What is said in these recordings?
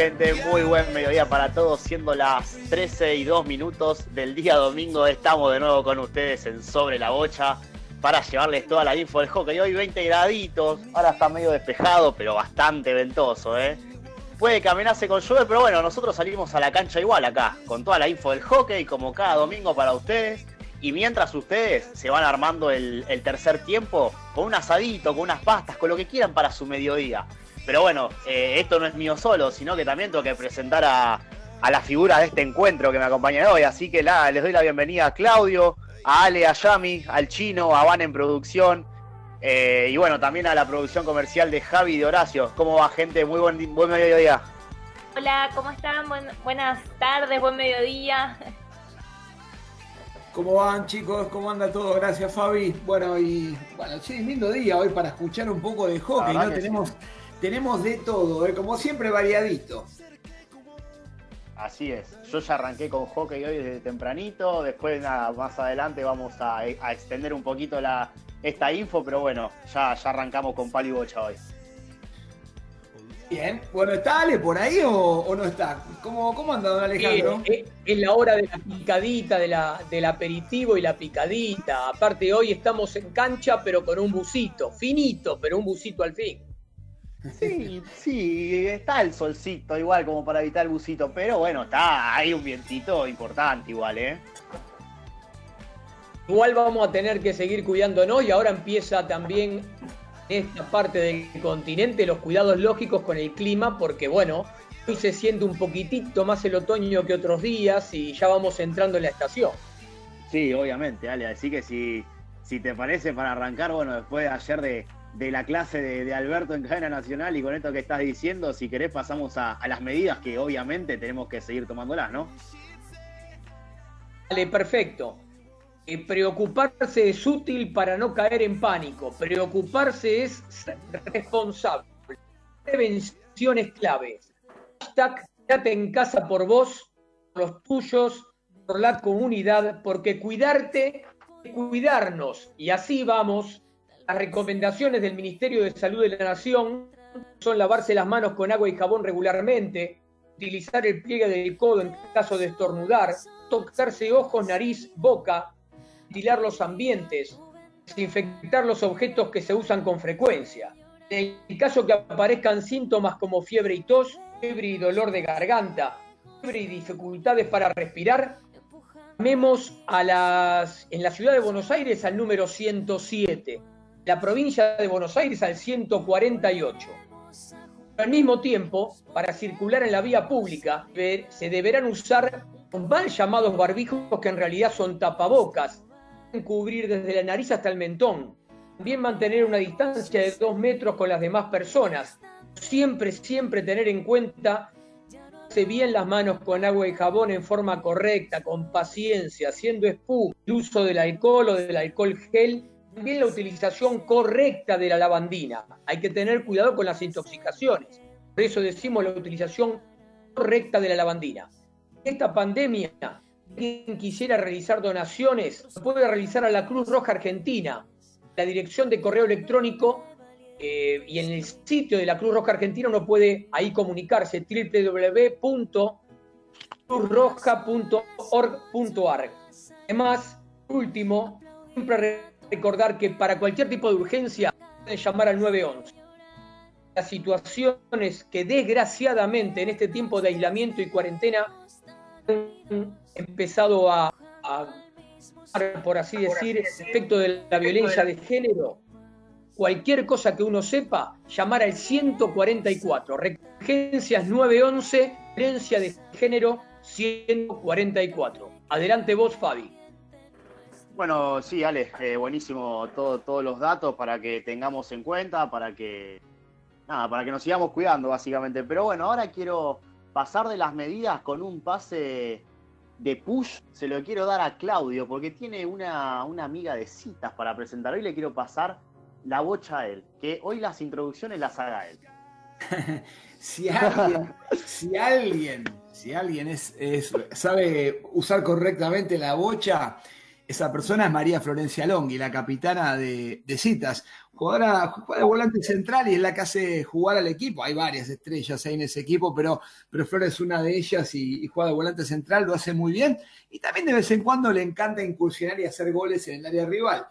gente? Muy buen mediodía para todos. Siendo las 13 y 2 minutos del día domingo, estamos de nuevo con ustedes en Sobre la Bocha para llevarles toda la info del hockey. Hoy 20 graditos, ahora está medio despejado, pero bastante ventoso, ¿eh? Puede caminarse con lluvia, pero bueno, nosotros salimos a la cancha igual acá, con toda la info del hockey, como cada domingo para ustedes. Y mientras ustedes se van armando el tercer tiempo, con un asadito, con unas pastas, con lo que quieran para su mediodía. Pero bueno, eh, esto no es mío solo, sino que también tengo que presentar a, la figura de este encuentro que me acompaña hoy. Así que la, les doy la bienvenida a Claudio, a Ale, a Yami, al Chino, a Van en producción. Eh, y bueno, también a la producción comercial de Javi y de Horacio. ¿Cómo va, gente? Muy buen, buen mediodía. Hola, ¿cómo están? buenas tardes, buen mediodía. ¿Cómo van chicos? ¿Cómo anda todo? Gracias Fabi. Bueno, y bueno, sí, lindo día hoy para escuchar un poco de hockey, ¿no? Tenemos tenemos de todo, ¿eh? como siempre variadito. Así es, yo ya arranqué con hockey hoy desde tempranito, después nada, más adelante vamos a, extender un poquito la, esta info, pero bueno, ya, ya arrancamos con palo y bocha hoy. Bien, bueno, ¿está Ale por ahí o, no está? ¿Cómo, cómo anda don Alejandro? Eh, es la hora de la picadita, de la, del aperitivo y la picadita. Aparte hoy estamos en cancha, pero con un busito, finito, pero un busito al fin. Sí, sí, está el solcito igual como para evitar el busito, pero bueno, está, hay un vientito importante igual, ¿eh? Igual vamos a tener que seguir cuidándonos y ahora empieza también esta parte del continente los cuidados lógicos con el clima, porque bueno, hoy se siente un poquitito más el otoño que otros días y ya vamos entrando en la estación. Sí, obviamente, Ale, así que si, si te parece para arrancar, bueno, después de ayer de, de la clase de, Alberto en cadena nacional y con esto que estás diciendo, si querés pasamos a, las medidas que obviamente tenemos que seguir tomándolas, ¿no? Vale, perfecto. Eh, preocuparse es útil para no caer en pánico. Preocuparse es responsable. Prevención es clave. Hashtag, quédate en casa por vos, por los tuyos, por la comunidad, porque cuidarte cuidarnos. Y así vamos las recomendaciones del Ministerio de Salud de la Nación son lavarse las manos con agua y jabón regularmente, utilizar el pliegue del codo en caso de estornudar, tocarse ojos, nariz, boca, ventilar los ambientes, desinfectar los objetos que se usan con frecuencia. En el caso que aparezcan síntomas como fiebre y tos, fiebre y dolor de garganta, fiebre y dificultades para respirar, llamemos a las, en la ciudad de Buenos Aires al número 107 la provincia de Buenos Aires al 148. al mismo tiempo, para circular en la vía pública, se deberán usar mal llamados barbijos que en realidad son tapabocas, cubrir desde la nariz hasta el mentón. También mantener una distancia de dos metros con las demás personas. Siempre, siempre tener en cuenta se bien las manos con agua y jabón en forma correcta, con paciencia, haciendo espuma, el uso del alcohol o del alcohol gel también la utilización correcta de la lavandina. Hay que tener cuidado con las intoxicaciones. Por eso decimos la utilización correcta de la lavandina. Esta pandemia, quien quisiera realizar donaciones, puede realizar a la Cruz Roja Argentina. La dirección de correo electrónico eh, y en el sitio de la Cruz Roja Argentina uno puede ahí comunicarse www.cruzroja.org.ar. Además, último, siempre recordar que para cualquier tipo de urgencia pueden llamar al 911. Las situaciones que desgraciadamente en este tiempo de aislamiento y cuarentena han empezado a, por así decir, respecto de la violencia de género, cualquier cosa que uno sepa, llamar al 144. Urgencias 911, violencia de género 144. Adelante vos, Fabi. Bueno, sí, Ale, eh, buenísimo todo, todos los datos para que tengamos en cuenta, para que nada, para que nos sigamos cuidando básicamente. Pero bueno, ahora quiero pasar de las medidas con un pase de push, se lo quiero dar a Claudio, porque tiene una, amiga de citas para presentar. Hoy le quiero pasar la bocha a él, que hoy las introducciones las haga él. si alguien, si alguien, si alguien es, sabe usar correctamente la bocha, esa persona es María Florencia Longhi, la capitana de, Citas. Jugadora, juega de volante central y es la que hace jugar al equipo. Hay varias estrellas ahí en ese equipo, pero, pero Flores es una de ellas y, juega de volante central, lo hace muy bien. Y también de vez en cuando le encanta incursionar y hacer goles en el área rival.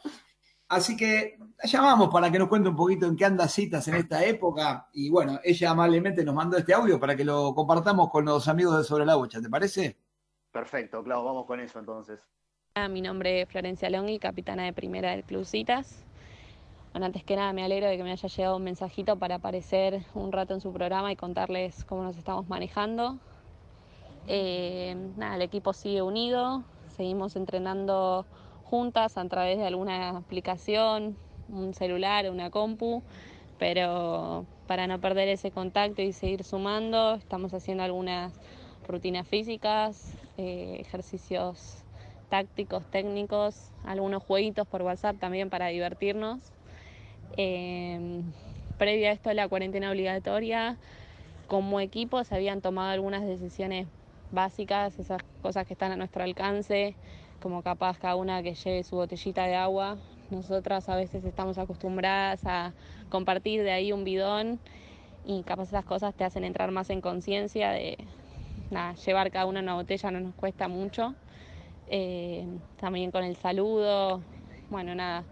Así que la llamamos para que nos cuente un poquito en qué anda Citas en esta época. Y bueno, ella amablemente nos mandó este audio para que lo compartamos con los amigos de Sobre la Bocha. ¿Te parece? Perfecto, claro, vamos con eso entonces. Mi nombre es Florencia Longhi, capitana de primera del Club Citas. Antes que nada me alegro de que me haya llegado un mensajito para aparecer un rato en su programa y contarles cómo nos estamos manejando. Eh, nada, el equipo sigue unido, seguimos entrenando juntas a través de alguna aplicación, un celular, una compu, pero para no perder ese contacto y seguir sumando, estamos haciendo algunas rutinas físicas, eh, ejercicios tácticos, técnicos, algunos jueguitos por WhatsApp también para divertirnos. Eh, previa a esto la cuarentena obligatoria, como equipo se habían tomado algunas decisiones básicas, esas cosas que están a nuestro alcance, como capaz cada una que lleve su botellita de agua. Nosotras a veces estamos acostumbradas a compartir de ahí un bidón y capaz esas cosas te hacen entrar más en conciencia de llevar cada una una botella no nos cuesta mucho. Eh, también con el saludo. Bueno, nada,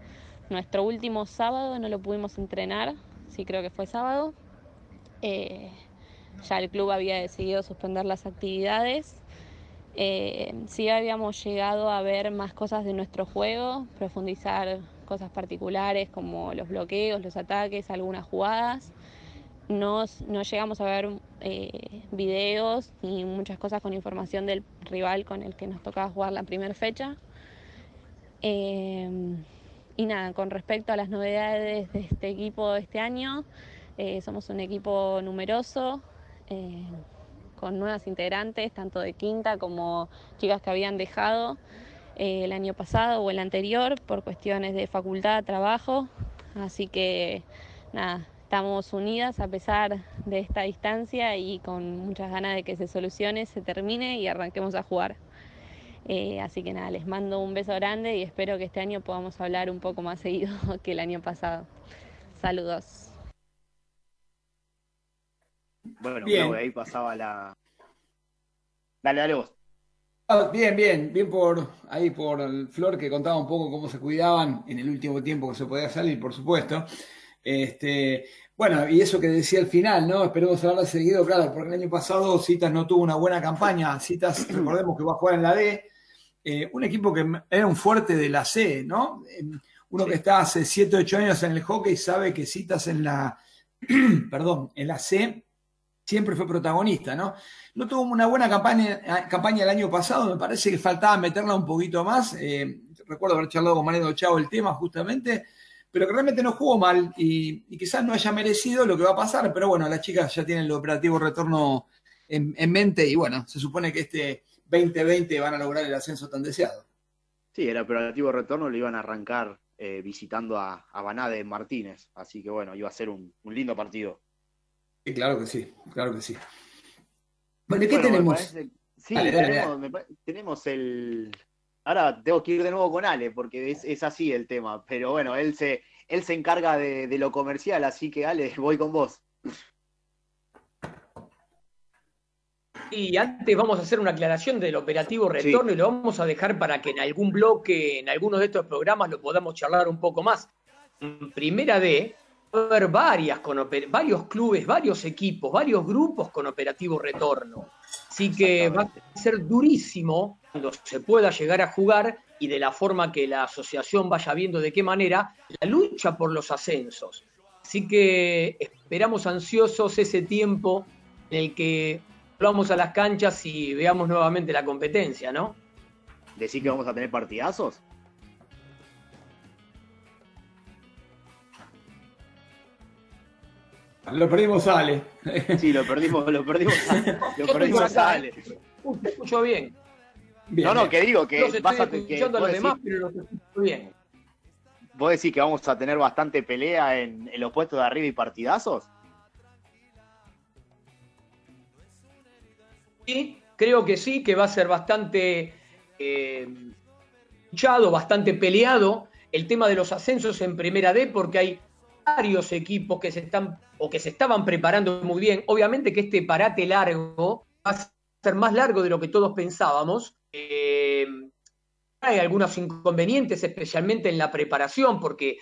nuestro último sábado no lo pudimos entrenar, sí creo que fue sábado. Eh, ya el club había decidido suspender las actividades. Eh, sí habíamos llegado a ver más cosas de nuestro juego, profundizar cosas particulares como los bloqueos, los ataques, algunas jugadas. No, llegamos a ver eh, videos ni muchas cosas con información del rival con el que nos tocaba jugar la primera fecha. Eh, y nada, con respecto a las novedades de este equipo de este año, eh, somos un equipo numeroso, con nuevas integrantes, tanto de quinta como chicas que habían dejado el año pasado o el anterior por cuestiones de facultad, trabajo. Así que nada, Estamos unidas a pesar de esta distancia y con muchas ganas de que se solucione, se termine y arranquemos a jugar. Eh, así que nada, les mando un beso grande y espero que este año podamos hablar un poco más seguido que el año pasado. Saludos. Bueno, bien. ahí pasaba la. Dale, dale vos. Ah, bien, bien, bien por ahí por el Flor que contaba un poco cómo se cuidaban en el último tiempo que se podía salir, por supuesto. Este, bueno, y eso que decía al final, ¿no? Esperemos haberla seguido, claro, porque el año pasado Citas no tuvo una buena campaña. Citas, recordemos que va a jugar en la D. Eh, un equipo que era un fuerte de la C, ¿no? Eh, uno que está hace 7, 8 años en el hockey sabe que Citas en la, perdón, en la C siempre fue protagonista, ¿no? No tuvo una buena campaña, campaña el año pasado, me parece que faltaba meterla un poquito más. Eh, recuerdo haber charlado con Mariano Chavo el tema justamente pero que realmente no jugó mal y, quizás no haya merecido lo que va a pasar, pero bueno, las chicas ya tienen el operativo retorno en, mente y bueno, se supone que este 2020 van a lograr el ascenso tan deseado. Sí, el operativo retorno lo iban a arrancar eh, visitando a, a Banade Martínez, así que bueno, iba a ser un, lindo partido. Sí, claro que sí, claro que sí. Bueno, ¿qué tenemos? sí, tenemos el, Ahora tengo que ir de nuevo con Ale, porque es, así el tema. Pero bueno, él se, él se encarga de, lo comercial, así que Ale, voy con vos. Y antes vamos a hacer una aclaración del operativo retorno y lo vamos a dejar para que en algún bloque, en alguno de estos programas, lo podamos charlar un poco más. primera D, va a haber varias con varios clubes, varios equipos, varios grupos con operativo retorno. Así que va a ser durísimo cuando se pueda llegar a jugar y de la forma que la asociación vaya viendo de qué manera, la lucha por los ascensos. Así que esperamos ansiosos ese tiempo en el que vamos a las canchas y veamos nuevamente la competencia, ¿no? ¿Decir que vamos a tener partidazos? Lo perdimos Ale. Sí, lo perdimos, lo perdimos, lo perdimos a Ale. escucho bien. No, no, que digo que no vas a que, a los demás, pero lo escucho bien. ¿Vos decís que vamos a tener bastante pelea en, los puestos de arriba y partidazos? Sí, creo que sí, que va a ser bastante eh, luchado, bastante peleado el tema de los ascensos en Primera D porque hay varios equipos que se están o que se estaban preparando muy bien. Obviamente que este parate largo va a ser más largo de lo que todos pensábamos. Eh, hay algunos inconvenientes, especialmente en la preparación, porque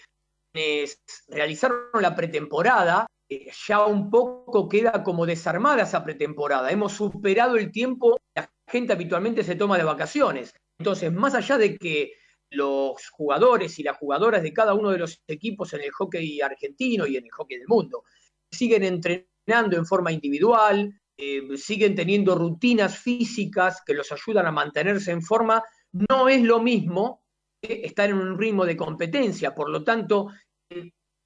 realizaron la pretemporada, eh, ya un poco queda como desarmada esa pretemporada. Hemos superado el tiempo, la gente habitualmente se toma de vacaciones. Entonces, más allá de que los jugadores y las jugadoras de cada uno de los equipos en el hockey argentino y en el hockey del mundo siguen entrenando en forma individual, eh, siguen teniendo rutinas físicas que los ayudan a mantenerse en forma, no es lo mismo que estar en un ritmo de competencia. Por lo tanto,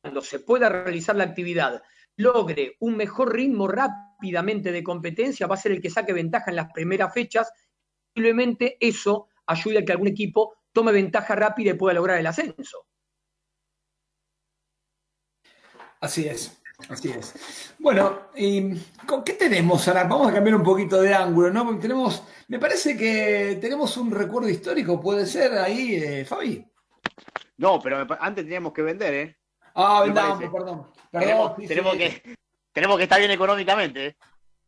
cuando se pueda realizar la actividad, logre un mejor ritmo rápidamente de competencia, va a ser el que saque ventaja en las primeras fechas. Posiblemente eso ayude a que algún equipo tome ventaja rápida y pueda lograr el ascenso. Así es. Así es. Bueno, ¿y ¿con qué tenemos ahora? Vamos a cambiar un poquito de ángulo, ¿no? Porque tenemos, me parece que tenemos un recuerdo histórico, puede ser ahí, eh, Fabi. No, pero antes teníamos que vender, ¿eh? Ah, vendamos, perdón. perdón tenemos, que, tenemos que estar bien económicamente, ¿eh?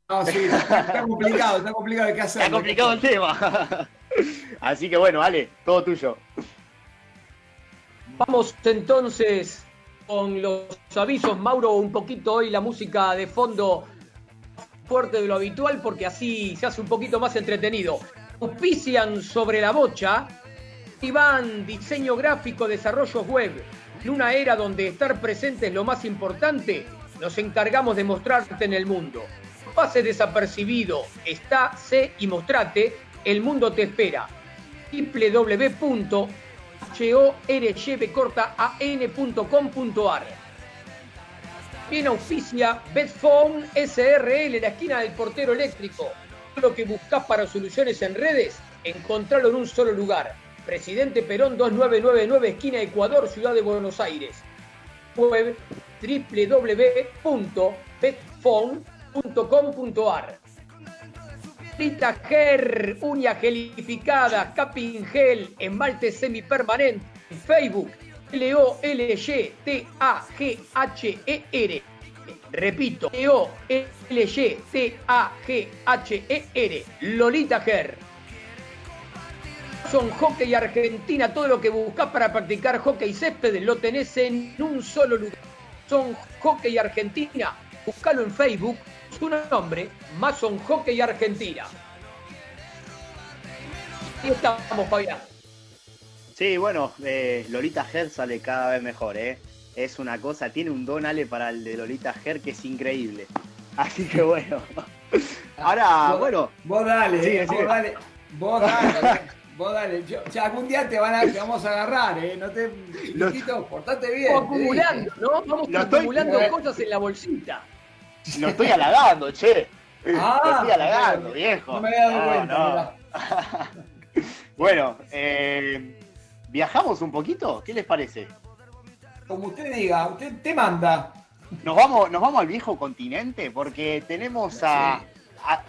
Ah, sí, está complicado, está complicado. ¿Qué hacer? Está complicado el tema. Así que bueno, Ale, todo tuyo. Vamos entonces con los avisos, Mauro, un poquito hoy la música de fondo fuerte de lo habitual porque así se hace un poquito más entretenido. Auspician sobre la bocha, Iván, diseño gráfico, desarrollos web. En una era donde estar presente es lo más importante, nos encargamos de mostrarte en el mundo. pase desapercibido, está, sé y mostrate, el mundo te espera. Www horybcortaan.com.ar. Bien auspicia Betphone SRL, la esquina del portero eléctrico. Lo que buscas para soluciones en redes, encontralo en un solo lugar. Presidente Perón 2999, esquina Ecuador, Ciudad de Buenos Aires. Web www.betphone.com.ar. Rita Ger, uña gelificada, capping gel, esmalte semipermanente, Facebook, L-O-L-Y-T-A-G-H-E-R. Repito, L-O-L-Y-T-A-G-H-E-R. Lolita Ger. Son Hockey Argentina, todo lo que buscas para practicar hockey césped lo tenés en un solo lugar. Son Hockey Argentina, búscalo en Facebook su nombre, Mason Hockey Argentina. Y estamos, Fabián. Sí, bueno, eh, Lolita Ger sale cada vez mejor, ¿eh? Es una cosa, tiene un don Ale para el de Lolita Ger que es increíble. Así que bueno. Ahora, bueno. Vos dale, eh, vos dale. Vos dale. Vos dale, ya algún día te, van a, te vamos a agarrar, ¿eh? No te. Chiquito, portate bien. Vamos acumulando, ¿no? Vamos acumulando cosas en la bolsita. Lo estoy halagando, che. Ah, lo estoy halagando, viejo. No me había dado cuenta. bueno, eh, ¿viajamos un poquito? ¿Qué les parece? Como usted diga, usted te manda. Nos vamos, nos vamos al viejo continente porque tenemos a,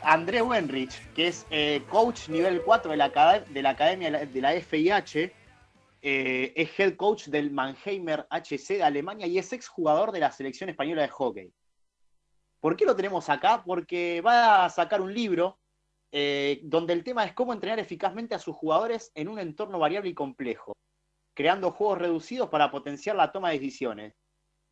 André Wenrich, que es eh, coach nivel 4 de la, de la Academia de la FIH. Eh, es head coach del Mannheimer HC de Alemania y es exjugador de la selección española de hockey. ¿Por qué lo tenemos acá? Porque va a sacar un libro eh, donde el tema es cómo entrenar eficazmente a sus jugadores en un entorno variable y complejo, creando juegos reducidos para potenciar la toma de decisiones.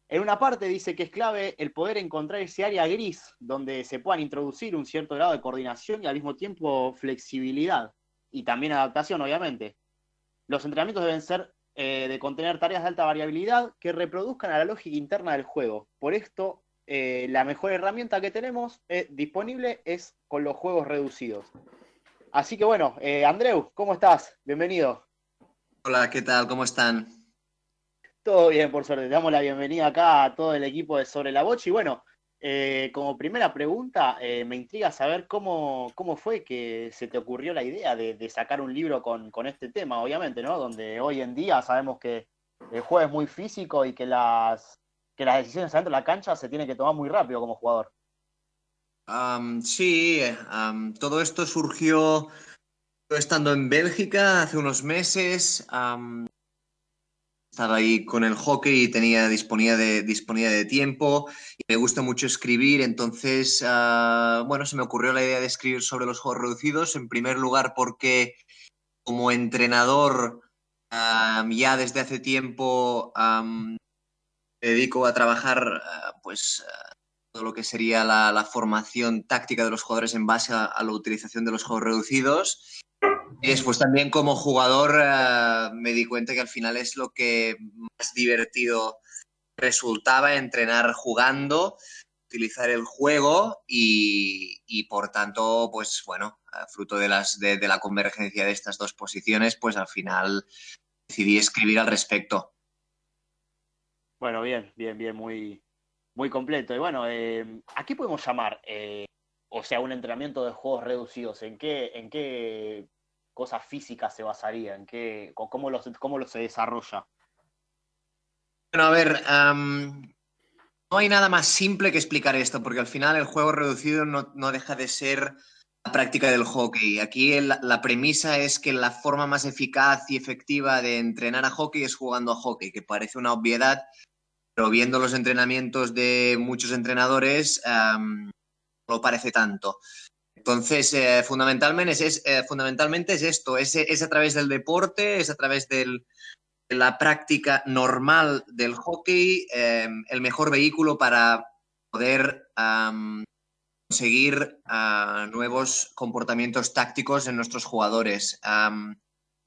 En una parte dice que es clave el poder encontrar ese área gris donde se puedan introducir un cierto grado de coordinación y al mismo tiempo flexibilidad y también adaptación, obviamente. Los entrenamientos deben ser eh, de contener tareas de alta variabilidad que reproduzcan a la lógica interna del juego. Por esto, eh, la mejor herramienta que tenemos eh, disponible es con los juegos reducidos. Así que bueno, eh, Andreu, ¿cómo estás? Bienvenido. Hola, ¿qué tal? ¿Cómo están? Todo bien, por suerte. damos la bienvenida acá a todo el equipo de Sobre la Bocha. Y bueno, como primera pregunta, me intriga saber cómo, cómo fue que se te ocurrió la idea de, sacar un libro con, con, este tema, obviamente, ¿no? Donde hoy en día sabemos que el juego es muy físico y que las, que las decisiones adentro de la cancha se tienen que tomar muy rápido como jugador. sí, todo esto surgió estando en Bélgica hace unos meses. estaba ahí con el hockey y tenía disponía de, disponía de tiempo y me gusta mucho escribir. Entonces, ah, bueno, se me ocurrió la idea de escribir sobre los juegos reducidos. En primer lugar, porque como entrenador ya desde hace tiempo dedico a trabajar ah, pues ah, todo lo que sería la, formación táctica de los jugadores en base a, la utilización de los juegos reducidos. Y después también como jugador ah, me di cuenta que al final es lo que más divertido resultaba entrenar jugando, utilizar el juego y, y por tanto, pues bueno, fruto de, las, de, la convergencia de estas dos posiciones, pues al final decidí escribir al respecto. Bueno, bien, bien, bien, muy, muy completo. Y bueno, eh, ¿a qué podemos llamar? Eh, o sea, un entrenamiento de juegos reducidos. ¿En qué, en qué cosas físicas se basaría? ¿En qué, cómo, lo, cómo lo se desarrolla? Bueno, a ver, no hay nada más simple que explicar esto, porque al final el juego reducido no, no deja de ser la práctica del hockey. Aquí la premisa es que la forma más eficaz y efectiva de entrenar a hockey es jugando a hockey, que parece una obviedad, pero viendo los entrenamientos de muchos entrenadores no lo parece tanto. Entonces, eh, fundamentalmente, es, eh, esto, es, a través del deporte, es a través de la práctica normal del hockey em, el mejor vehículo para poder conseguir ah, nuevos comportamientos tácticos en nuestros jugadores.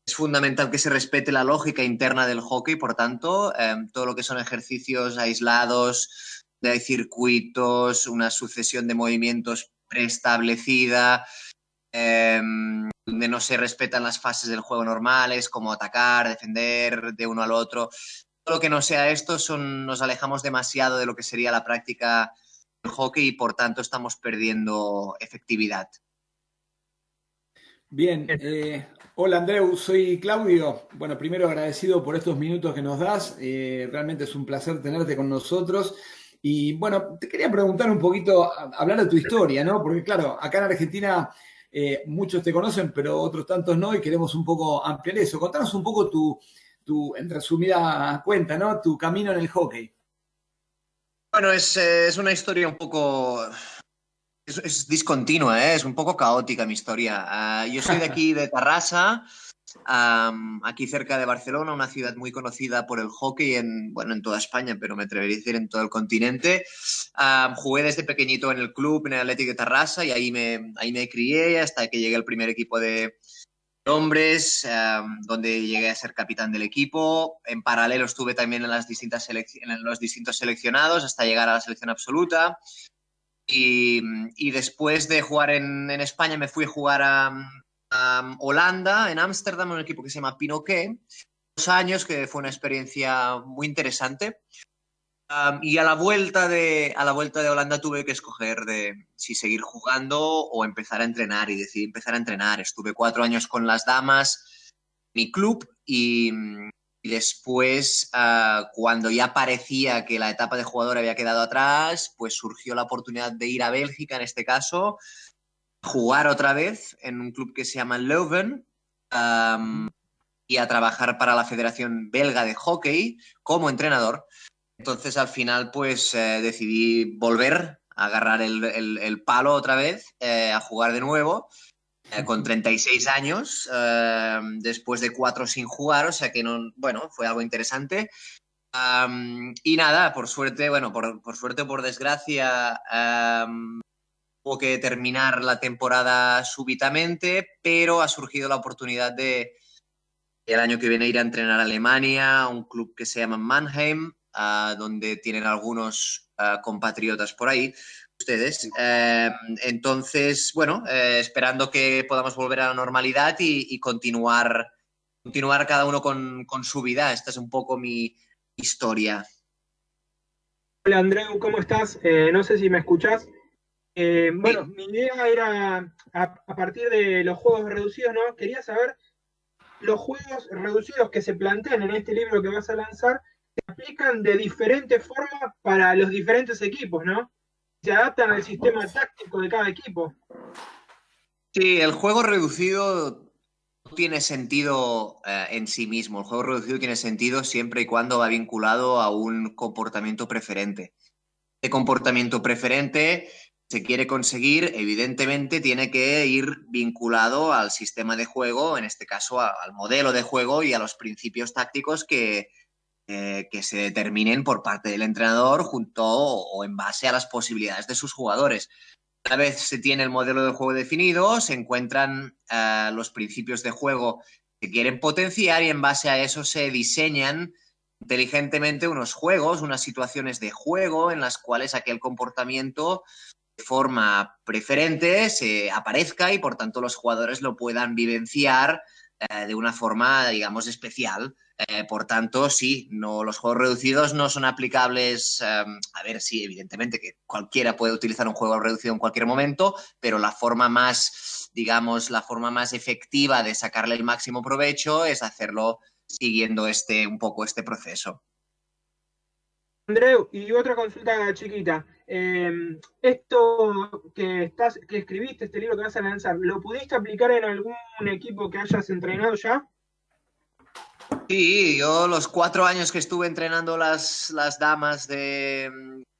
Es fundamental que se respete la lógica interna del hockey, por tanto, em, todo lo que son ejercicios aislados, de circuitos, una sucesión de movimientos preestablecida, em, donde no se respetan las fases del juego normales, como atacar, defender de uno al otro. Todo lo que no sea esto, son, nos alejamos demasiado de lo que sería la práctica hockey y por tanto estamos perdiendo efectividad. Bien, eh, hola Andreu, soy Claudio. Bueno, primero agradecido por estos minutos que nos das. Eh, realmente es un placer tenerte con nosotros. Y bueno, te quería preguntar un poquito, hablar de tu historia, ¿no? Porque claro, acá en Argentina eh, muchos te conocen, pero otros tantos no, y queremos un poco ampliar eso. Contanos un poco tu, tu en resumida cuenta, ¿no? Tu camino en el hockey. Bueno, es, es una historia un poco... Es, discontinua, ¿eh? es un poco caótica mi historia. Ah, yo soy de aquí, de Tarrasa, aquí cerca de Barcelona, una ciudad muy conocida por el hockey en, bueno, en toda España, pero me atrevería a decir en todo el continente. jugué desde pequeñito en el club, en el Atlético de Tarrasa, y ahí me, ahí me crié hasta que llegué al primer equipo de, hombres, em, donde llegué a ser capitán del equipo. En paralelo estuve también en, las distintas en los distintos seleccionados hasta llegar a la selección absoluta. Y, después de jugar en, España me fui a jugar a, Holanda, en Ámsterdam, un equipo que se llama Pinoquet. Dos años, que fue una experiencia muy interesante y a la, vuelta de, a la vuelta de Holanda tuve que escoger de si seguir jugando o empezar a entrenar y decidí empezar a entrenar. Estuve cuatro años con las damas, mi club, y, después, ah, cuando ya parecía que la etapa de jugador había quedado atrás, pues surgió la oportunidad de ir a Bélgica, en este caso, jugar otra vez en un club que se llama Leuven. y a trabajar para la Federación Belga de Hockey como entrenador. Entonces al final pues eh, decidí volver a agarrar el, palo otra vez, eh, a jugar de nuevo, eh, con 36 años, después de cuatro sin jugar, o sea que no, bueno, fue algo interesante. y nada, por suerte, bueno, por, por suerte o por desgracia, tuvo que terminar la temporada súbitamente, pero ha surgido la oportunidad de el año que viene ir a entrenar a Alemania, un club que se llama Mannheim, donde tienen algunos compatriotas por ahí, ustedes. Eh, entonces, bueno, eh, esperando que podamos volver a la normalidad y, continuar, continuar cada uno con, su vida. Esta es un poco mi historia. Hola Andreu, ¿cómo estás? Eh, no sé si me escuchas. bueno, mi idea era, a, partir de los juegos reducidos, ¿no? Quería saber los juegos reducidos que se plantean en este libro que vas a lanzar, se aplican de diferente forma para los diferentes equipos, ¿no? Se adaptan al sistema táctico de cada equipo. Sí, el juego reducido tiene sentido eh, en sí mismo. El juego reducido tiene sentido siempre y cuando va vinculado a un comportamiento preferente. Este comportamiento preferente se quiere conseguir, evidentemente tiene que ir vinculado al sistema de juego, en este caso al modelo de juego y a los principios tácticos que, eh, que se determinen por parte del entrenador junto o en base a las posibilidades de sus jugadores. Una vez se tiene el modelo de juego definido, se encuentran uh, los principios de juego que quieren potenciar y en base a eso se diseñan inteligentemente unos juegos, unas situaciones de juego en las cuales aquel comportamiento de forma preferente se aparezca y por tanto los jugadores lo puedan vivenciar uh, de una forma, digamos, especial. Eh, por tanto, sí, no, los juegos reducidos no son aplicables. Um, a ver, sí, evidentemente que cualquiera puede utilizar un juego reducido en cualquier momento, pero la forma más, digamos, la forma más efectiva de sacarle el máximo provecho es hacerlo siguiendo este, un poco este proceso. Andreu, y otra consulta chiquita. Eh, esto que estás, que escribiste, este libro que vas a lanzar, ¿lo pudiste aplicar en algún equipo que hayas entrenado ya? Sí, yo los cuatro años que estuve entrenando las, las damas de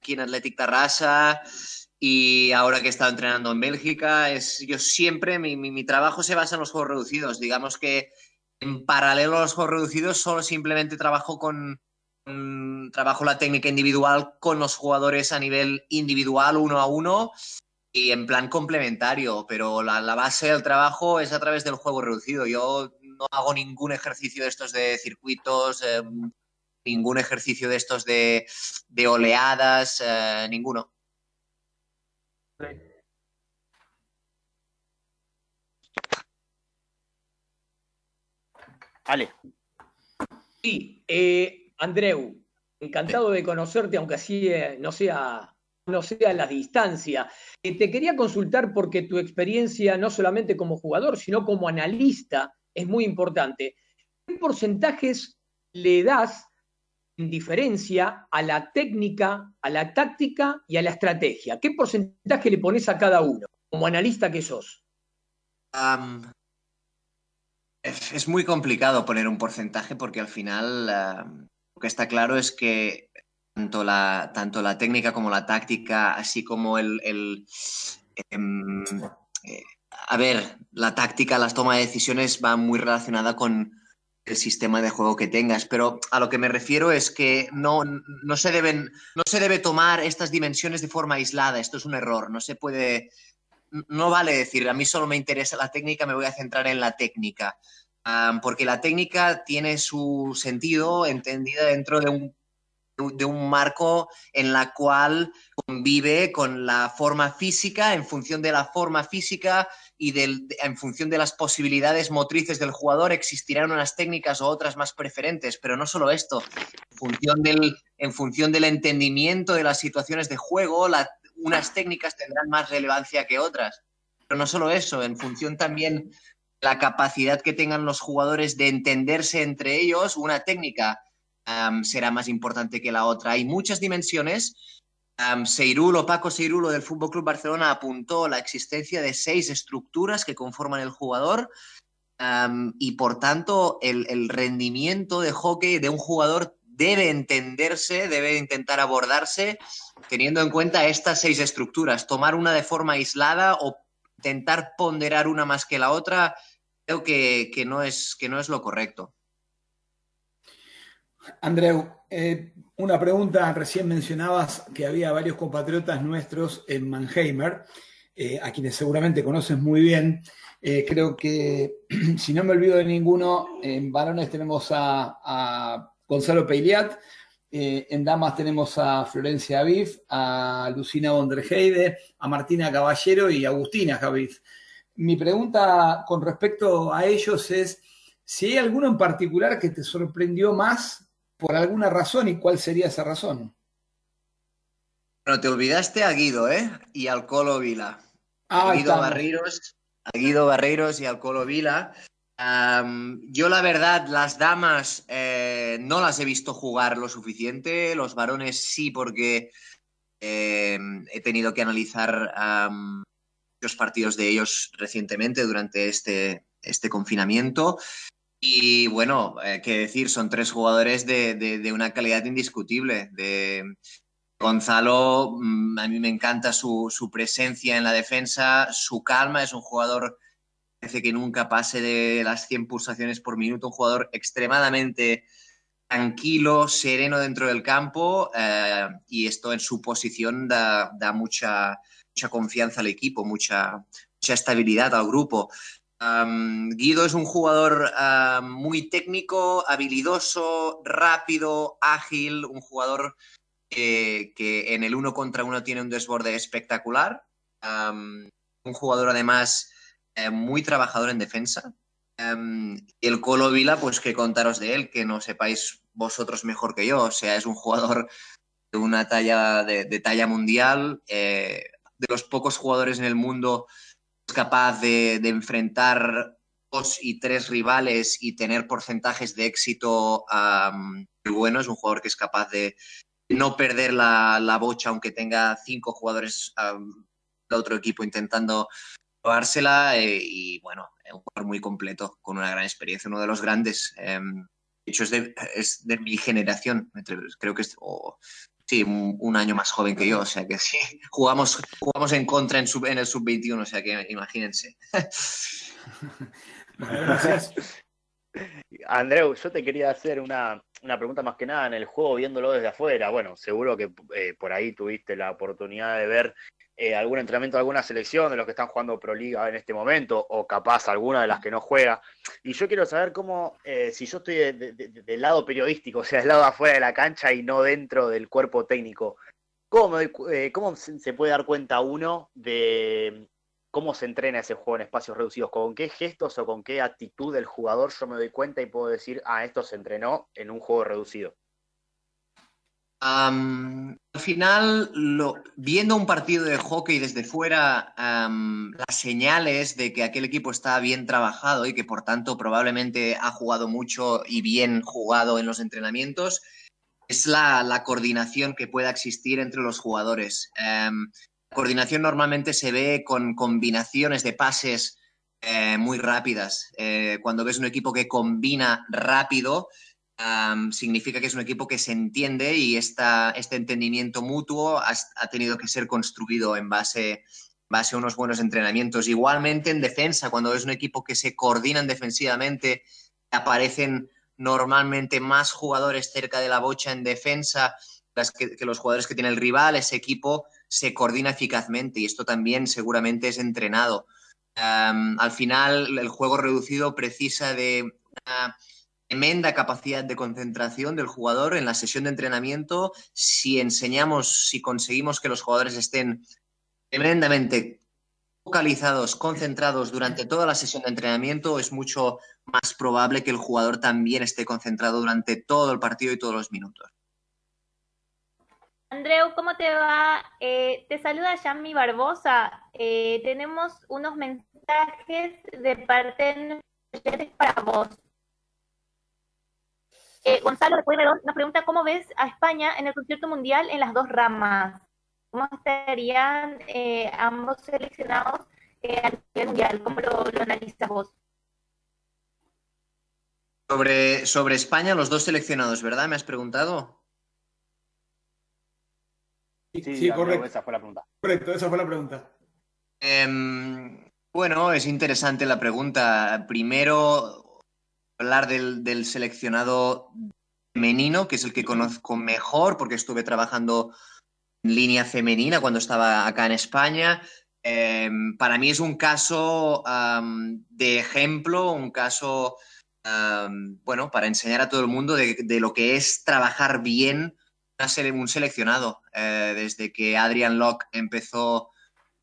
aquí en Athletic Tarrasa y ahora que he estado entrenando en Bélgica, es, yo siempre, mi, mi, mi, trabajo se basa en los juegos reducidos. Digamos que en paralelo a los juegos reducidos solo simplemente trabajo con trabajo la técnica individual con los jugadores a nivel individual, uno a uno, y en plan complementario, pero la, la base del trabajo es a través del juego reducido. Yo no hago ningún ejercicio de estos de circuitos, eh, ningún ejercicio de estos de, de oleadas, eh, ninguno. Ale. Sí, eh, Andreu, encantado de conocerte, aunque así eh, no sea no sea la distancia. Eh, te quería consultar porque tu experiencia, no solamente como jugador, sino como analista, es muy importante. ¿Qué porcentajes le das en diferencia a la técnica, a la táctica y a la estrategia? ¿Qué porcentaje le pones a cada uno, como analista que sos? Um, es, es, muy complicado poner un porcentaje porque al final uh, lo que está claro es que tanto la, tanto la técnica como la táctica, así como el, el eh, a ver, la táctica, las tomas de decisiones va muy relacionada con el sistema de juego que tengas, pero a lo que me refiero es que no, no, se deben, no se debe tomar estas dimensiones de forma aislada, esto es un error, no se puede, no vale decir, a mí solo me interesa la técnica, me voy a centrar en la técnica, porque la técnica tiene su sentido entendida dentro de un de un marco en la cual convive con la forma física, en función de la forma física y del, en función de las posibilidades motrices del jugador existirán unas técnicas o otras más preferentes, pero no solo esto, en función del, en función del entendimiento de las situaciones de juego, la, unas técnicas tendrán más relevancia que otras. Pero no solo eso, en función también la capacidad que tengan los jugadores de entenderse entre ellos, una técnica será más importante que la otra. Hay muchas dimensiones. Um, Paco Seirulo del Fútbol Club Barcelona apuntó la existencia de seis estructuras que conforman el jugador y por tanto el, rendimiento de hockey de un jugador debe entenderse, debe intentar abordarse teniendo en cuenta estas seis estructuras. Tomar una de forma aislada o intentar ponderar una más que la otra, creo que, que, no, es, que no es lo correcto. Andreu, eh, una pregunta, recién mencionabas que había varios compatriotas nuestros en Mannheimer, eh, a quienes seguramente conoces muy bien. Eh, creo que, si no me olvido de ninguno, en varones tenemos a, a Gonzalo Peiliat, en damas tenemos a Florencia Aviv, a Lucina Bonderheide, a Martina Caballero y a Agustina Javiz. Mi pregunta con respecto a ellos es si hay alguno en particular que te sorprendió más por alguna razón y cuál sería esa razón. Bueno, te olvidaste a Guido, ¿eh? Y al Colo Vila. Ah, a Guido Barreiros, a Guido Barreiros y al Colo Vila. Um, yo la verdad, las damas eh, no las he visto jugar lo suficiente, los varones sí porque eh, he tenido que analizar um, partidos de ellos recientemente durante este, este confinamiento. Y bueno, eh, qué decir, son tres jugadores de, de, una calidad indiscutible. De Gonzalo, mm, a mí me encanta su, su, presencia en la defensa, su calma, es un jugador parece que nunca pase de las 100 pulsaciones por minuto, un jugador extremadamente tranquilo, sereno dentro del campo eh, y esto en su posición da, da mucha, mucha, confianza al equipo, mucha, mucha estabilidad al grupo. Guido es un jugador muy técnico, habilidoso, rápido, ágil, un jugador que, que, en el uno contra uno tiene un desborde espectacular, un jugador además eh, muy trabajador en defensa, el Colo Vila, pues que contaros de él, que no sepáis vosotros mejor que yo. O sea, es un jugador de una talla de talla mundial, eh, de los pocos jugadores en el mundo capaz de, enfrentar dos y tres rivales y tener porcentajes de éxito um, muy buenos. Un jugador que es capaz de no perder la, la bocha, aunque tenga cinco jugadores um, de otro equipo intentando probársela eh, y bueno, un jugador muy completo, con una gran experiencia, uno de los grandes. Eh, de hecho, es de, es de, mi generación, creo que es sí, un, un, año más joven que yo, o sea que sí, jugamos, jugamos en contra en, sub, en el sub-21, o sea que imagínense. Gracias. Andreu, yo te quería hacer una, una, pregunta más que nada en el juego, viéndolo desde afuera. Bueno, seguro que eh, por ahí tuviste la oportunidad de ver eh, algún entrenamiento de alguna selección de los que están jugando Pro Liga en este momento, o capaz alguna de las que no juega. Y yo quiero saber cómo, eh, si yo estoy de, de, de, del lado periodístico, o sea, del lado afuera de la cancha y no dentro del cuerpo técnico, ¿cómo, eh, cómo se puede dar cuenta uno de cómo se entrena ese juego en espacios reducidos? ¿Con qué gestos o con qué actitud del jugador yo me doy cuenta y puedo decir, ah, esto se entrenó en un juego reducido? Um, al final, lo, viendo un partido de hockey desde fuera, um, las señales de que aquel equipo está bien trabajado y que por tanto probablemente ha jugado mucho y bien jugado en los entrenamientos, es la, coordinación que pueda existir entre los jugadores. La coordinación normalmente se ve con combinaciones de pases eh, muy rápidas. Eh, cuando ves un equipo que combina rápido, Significa que es un equipo que se entiende y esta, este entendimiento mutuo ha, ha, tenido que ser construido en base, base a unos buenos entrenamientos. Igualmente en defensa, cuando es un equipo que se coordinan defensivamente, aparecen normalmente más jugadores cerca de la bocha en defensa las que, los jugadores que tiene el rival, ese equipo se coordina eficazmente y esto también seguramente es entrenado. Al final, el juego reducido precisa de una tremenda capacidad de concentración del jugador en la sesión de entrenamiento. Si enseñamos, si conseguimos que los jugadores estén tremendamente focalizados, concentrados durante toda la sesión de entrenamiento, es mucho más probable que el jugador también esté concentrado durante todo el partido y todos los minutos. Andreu, ¿cómo te va? Eh, te saluda Yami Barbosa. Eh, tenemos unos mensajes de parte de para vos. Eh, Gonzalo después nos pregunta cómo ves a España en el concierto mundial en las dos ramas. ¿Cómo estarían eh, ambos seleccionados eh, a nivel mundial? ¿Cómo lo, lo, analizas vos? Sobre, sobre España, los dos seleccionados, ¿verdad? ¿Me has preguntado? Sí, sí, sí correcto. Esa fue la pregunta. Correcto, esa fue la pregunta. Eh, bueno, es interesante la pregunta. Primero, hablar del, del, seleccionado femenino, que es el que conozco mejor porque estuve trabajando en línea femenina cuando estaba acá en España. Eh, para mí es un caso um, de ejemplo, un caso, um, bueno, para enseñar a todo el mundo de, de lo que es trabajar bien un seleccionado. Eh, desde que Adrian Locke empezó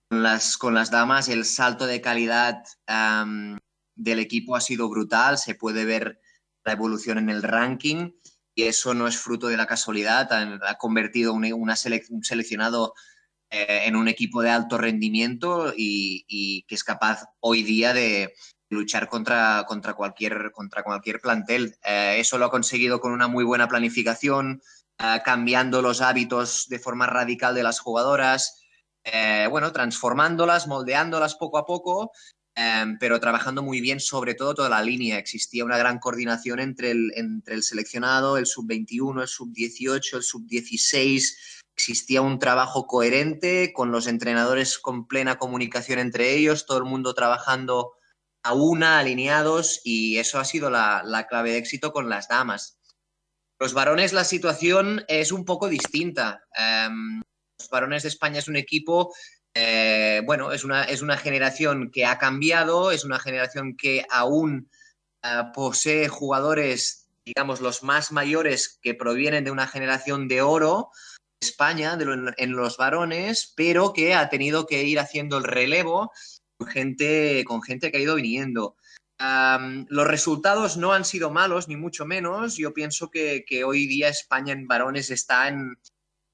con las, con las damas, el salto de calidad um, del equipo ha sido brutal, se puede ver la evolución en el ranking y eso no es fruto de la casualidad, ha, convertido un, una selec un seleccionado eh, en un equipo de alto rendimiento y, que es capaz hoy día de luchar contra, contra, cualquier, contra cualquier plantel. Eh, eso lo ha conseguido con una muy buena planificación, eh, cambiando los hábitos de forma radical de las jugadoras, bueno, transformándolas, moldeándolas poco a poco em, pero trabajando muy bien sobre todo toda la línea. Existía una gran coordinación entre el, entre el seleccionado, el sub-21, el sub-18, el sub-16. Existía un trabajo coherente con los entrenadores con plena comunicación entre ellos, todo el mundo trabajando a una, alineados, y eso ha sido la, la clave de éxito con las damas. Los varones la situación es un poco distinta. Um, los varones de España es un equipo, eh, bueno, es una, es una generación que ha cambiado, es una generación que aún uh, posee jugadores, digamos, los más mayores que provienen de una generación de oro, España, de en los varones, pero que ha tenido que ir haciendo el relevo con gente, con gente que ha ido viniendo. Los resultados no han sido malos, ni mucho menos. Yo pienso que, que hoy día España en varones está en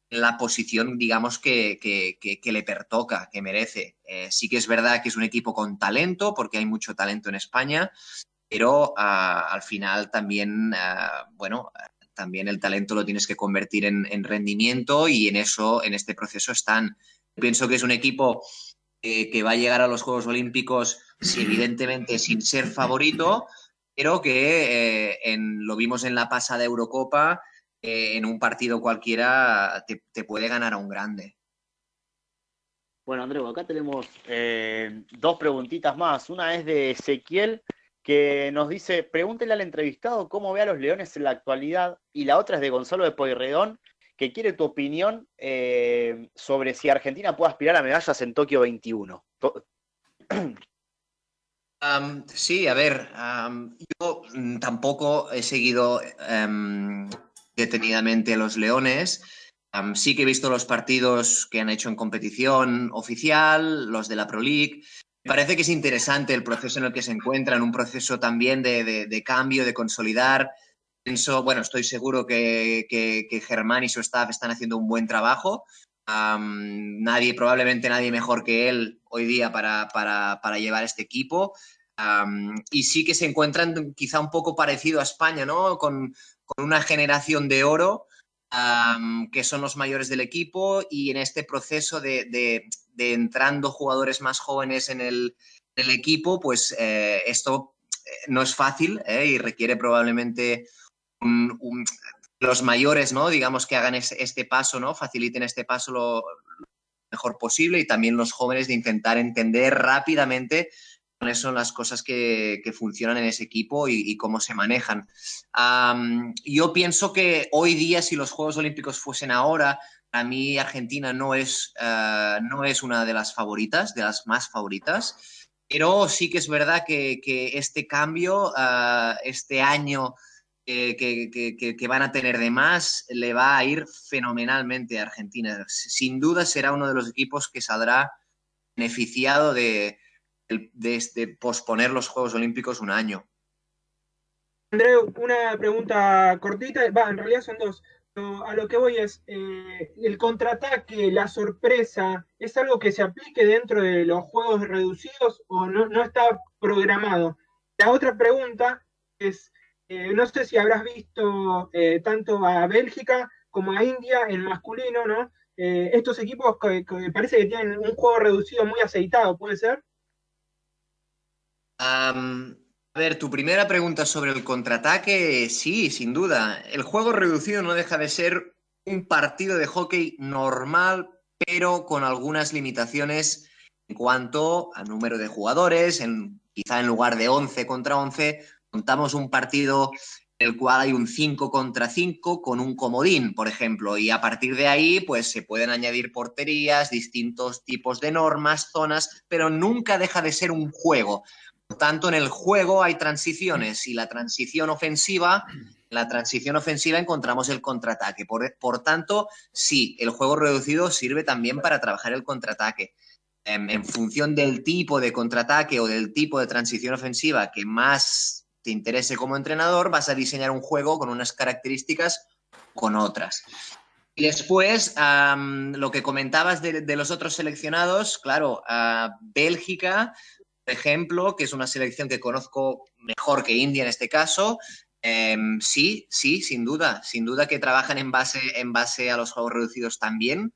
la posición, digamos, que, que, le pertoca, que merece. Eh, sí que es verdad que es un equipo con talento, porque hay mucho talento en España, pero uh, al final también, uh, bueno, también el talento lo tienes que convertir en, en, rendimiento y en eso, en este proceso están. Pienso que es un equipo que va a llegar a los Juegos Olímpicos evidentemente sin ser favorito, pero que eh, en, lo vimos en la pasada Eurocopa, eh, en un partido cualquiera te, te, puede ganar a un grande. Bueno, Andreu, acá tenemos eh, dos preguntitas más. Una es de Ezequiel, que nos dice, pregúntele al entrevistado cómo ve a los Leones en la actualidad, y la otra es de Gonzalo de Poirredón, que quiere tu opinión eh, sobre si Argentina puede aspirar a medallas en Tokio 21. Um, sí, a ver, um, yo tampoco he seguido um, detenidamente los Leones. sí que he visto los partidos que han hecho en competición oficial, los de la Pro League. Me parece que es interesante el proceso en el que se encuentran, un proceso también de, de, de cambio, de consolidar. Pienso, bueno, estoy seguro que, que, que Germán y su staff están haciendo un buen trabajo. Um, nadie, probablemente nadie mejor que él hoy día para, para, para llevar este equipo. Um, y sí que se encuentran quizá un poco parecido a España, ¿no? Con, con una generación de oro, que son los mayores del equipo, y en este proceso de, entrando jugadores más jóvenes en el, equipo, pues eh, esto no es fácil ¿eh? y requiere probablemente los mayores, ¿no? Digamos que hagan este paso, ¿no? Faciliten este paso lo, mejor posible y también los jóvenes de intentar entender rápidamente cuáles son las cosas que, que funcionan en ese equipo y, y cómo se manejan. Um, yo pienso que hoy día, si los Juegos Olímpicos fuesen ahora, a mí Argentina no es, uh, no es una de las favoritas, de las más favoritas, pero sí que es verdad que, que este cambio, uh, este año que, que, que, van a tener de más, le va a ir fenomenalmente a Argentina. Sin duda será uno de los equipos que saldrá beneficiado de, de, de posponer los Juegos Olímpicos un año. Andreu, una pregunta cortita, va, en realidad son dos. A lo que voy es, eh, el contraataque, la sorpresa, ¿es algo que se aplique dentro de los juegos reducidos o no, está programado? La otra pregunta es, eh, no sé si habrás visto eh, tanto a Bélgica como a India en masculino, ¿no? Estos equipos que, parece que tienen un juego reducido muy aceitado, ¿puede ser? A ver, tu primera pregunta sobre el contraataque, sí, sin duda. El juego reducido no deja de ser un partido de hockey normal, pero con algunas limitaciones en cuanto al número de jugadores, en, quizá en lugar de 11 contra 11, montamos un partido en el cual hay un 5 contra 5 con un comodín, por ejemplo, y a partir de ahí pues se pueden añadir porterías, distintos tipos de normas, zonas, pero nunca deja de ser un juego. Tanto, en el juego hay transiciones y la transición ofensiva, en la transición ofensiva encontramos el contraataque. Por, por tanto, sí, el juego reducido sirve también para trabajar el contraataque. En, en función del tipo de contraataque o del tipo de transición ofensiva que más te interese como entrenador, vas a diseñar un juego con unas características con otras. Y después, lo que comentabas de, los otros seleccionados, claro, Bélgica, ejemplo, que es una selección que conozco mejor que India en este caso, eh, sí, sí, sin duda, sin duda que trabajan en base, en base a los juegos reducidos también.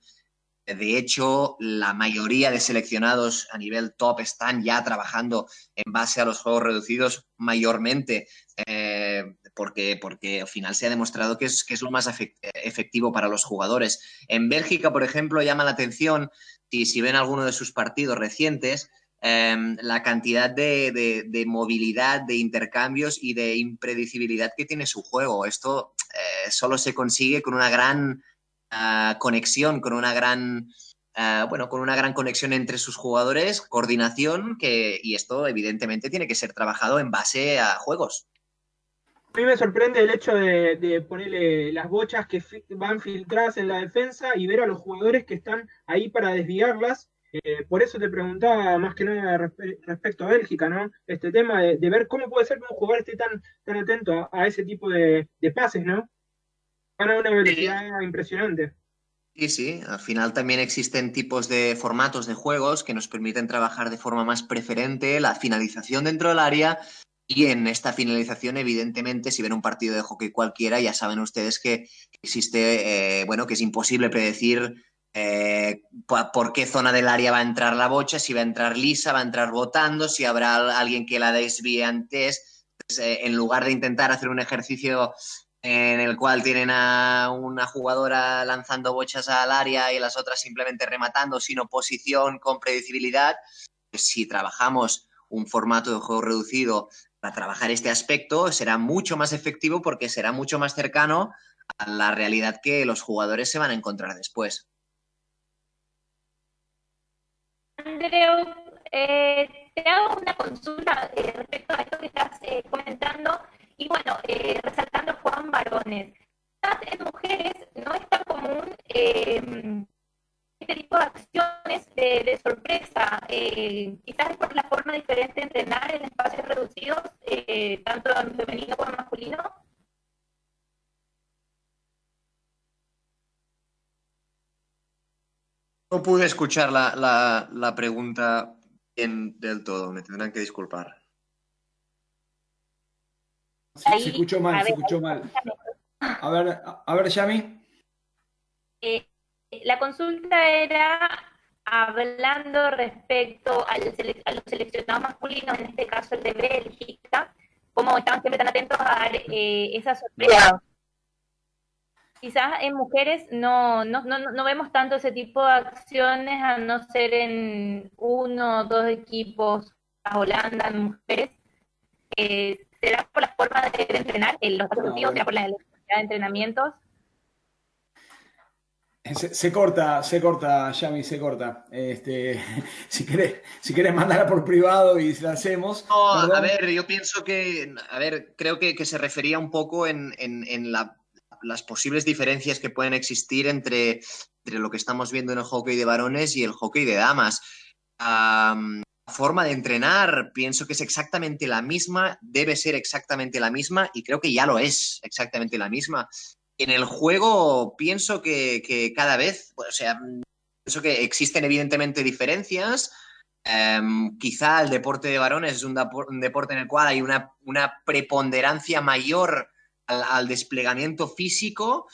De hecho, la mayoría de seleccionados a nivel top están ya trabajando en base a los juegos reducidos mayormente, eh, porque, porque al final se ha demostrado que es, que es lo más efectivo para los jugadores. En Bélgica, por ejemplo, llama la atención, si, si ven alguno de sus partidos recientes, Em, la cantidad de, movilidad, de intercambios y de impredecibilidad que tiene su juego. Esto eh, solo se consigue con una gran ah, conexión, con una gran, ah, bueno, con una gran conexión entre sus jugadores, coordinación, que, y esto evidentemente tiene que ser trabajado en base a juegos. A mí me sorprende el hecho de, de, ponerle las bochas que van filtradas en la defensa y ver a los jugadores que están ahí para desviarlas eh, por eso te preguntaba más que nada respecto a Bélgica, ¿no? Este tema de, ver cómo puede ser que un jugador esté tan, tan atento a, ese tipo de, pases, ¿no? Van a una velocidad impresionante. Sí, sí, al final también existen tipos de formatos de juegos que nos permiten trabajar de forma más preferente la finalización dentro del área y en esta finalización, evidentemente, si ven un partido de hockey cualquiera, ya saben ustedes que existe, eh, bueno, que es imposible predecir eh, por qué zona del área va a entrar la bocha, si va a entrar lisa, va a entrar botando, si habrá alguien que la desvíe antes. Pues, eh, en lugar de intentar hacer un ejercicio en el cual tienen a una jugadora lanzando bochas al área y las otras simplemente rematando sin oposición, con predecibilidad, pues si trabajamos un formato de juego reducido para trabajar este aspecto, será mucho más efectivo porque será mucho más cercano a la realidad que los jugadores se van a encontrar después. Andreu, eh, te hago una consulta eh, respecto a esto que estás eh, comentando y bueno, resaltando Juan Varones. En mujeres no es tan común este tipo de acciones de, sorpresa, quizás por la forma diferente de entrenar en espacios reducidos, tanto en femenino como en masculino. No pude escuchar la, pregunta bien del todo, me tendrán que disculpar. se escuchó mal, se escuchó mal. A ver, a ver, Yami. Eh, la consulta era hablando respecto a los seleccionados masculinos, en este caso el de Bélgica, cómo estaban siempre tan atentos a dar eh, esa sorpresa quizás en mujeres no, no, no, no, vemos tanto ese tipo de acciones a no ser en uno o dos equipos a Holanda en mujeres. Eh, ¿Será por la forma de entrenar? ¿En los objetivos? ¿Será por la cantidad de entrenamientos? Se, corta, se corta, Yami, se corta. Este, si querés, si querés mandarla por privado y la hacemos. No, a ver, yo pienso que, a ver, creo que, que se refería un poco en, en, en la las posibles diferencias que pueden existir entre, lo que estamos viendo en el hockey de varones y el hockey de damas. la forma de entrenar pienso que es exactamente la misma, debe ser exactamente la misma y creo que ya lo es exactamente la misma. En el juego pienso que, cada vez, o sea, pienso que existen evidentemente diferencias. Em, quizá el deporte de varones es un, deporte en el cual hay una, una preponderancia mayor al, desplegamiento físico,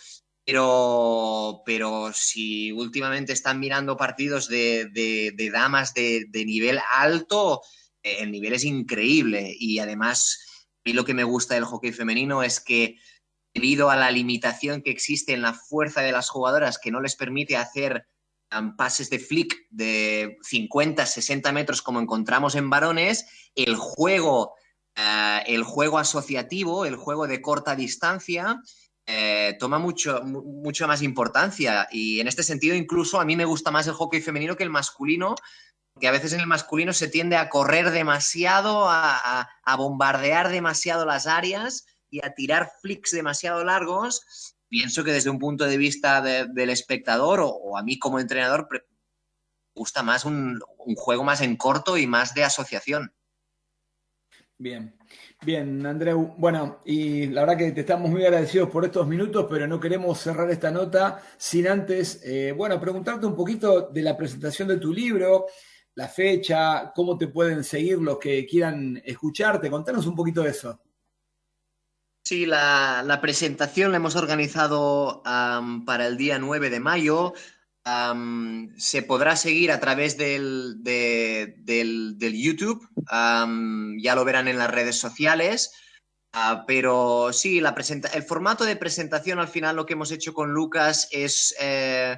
pero, pero si últimamente están mirando partidos de, damas de, nivel alto, el nivel es increíble. Y además, a mí lo que me gusta del hockey femenino es que debido a la limitación que existe en la fuerza de las jugadoras que no les permite hacer pases de flick de 50, 60 metros como encontramos en varones, el juego eh, el juego asociativo, el juego de corta distancia, eh, toma mucho, mucha más importancia. Y en este sentido, incluso a mí me gusta más el hockey femenino que el masculino, porque a veces en el masculino se tiende a correr demasiado, a, bombardear demasiado las áreas y a tirar flicks demasiado largos. Pienso que desde un punto de vista del espectador o, a mí como entrenador, me gusta más un juego más en corto y más de asociación. Bien, bien, Andreu. Bueno, y la verdad que te estamos muy agradecidos por estos minutos, pero no queremos cerrar esta nota sin antes, eh, bueno, preguntarte un poquito de la presentación de tu libro, la fecha, cómo te pueden seguir los que quieran escucharte. Contanos un poquito de eso. Sí, la, presentación la hemos organizado para el día 9 de mayo se podrá seguir a través del, de- del- YouTube. ya lo verán en las redes sociales. Ah, pero sí, la el formato de presentación al final lo que hemos hecho con Lucas es, eh,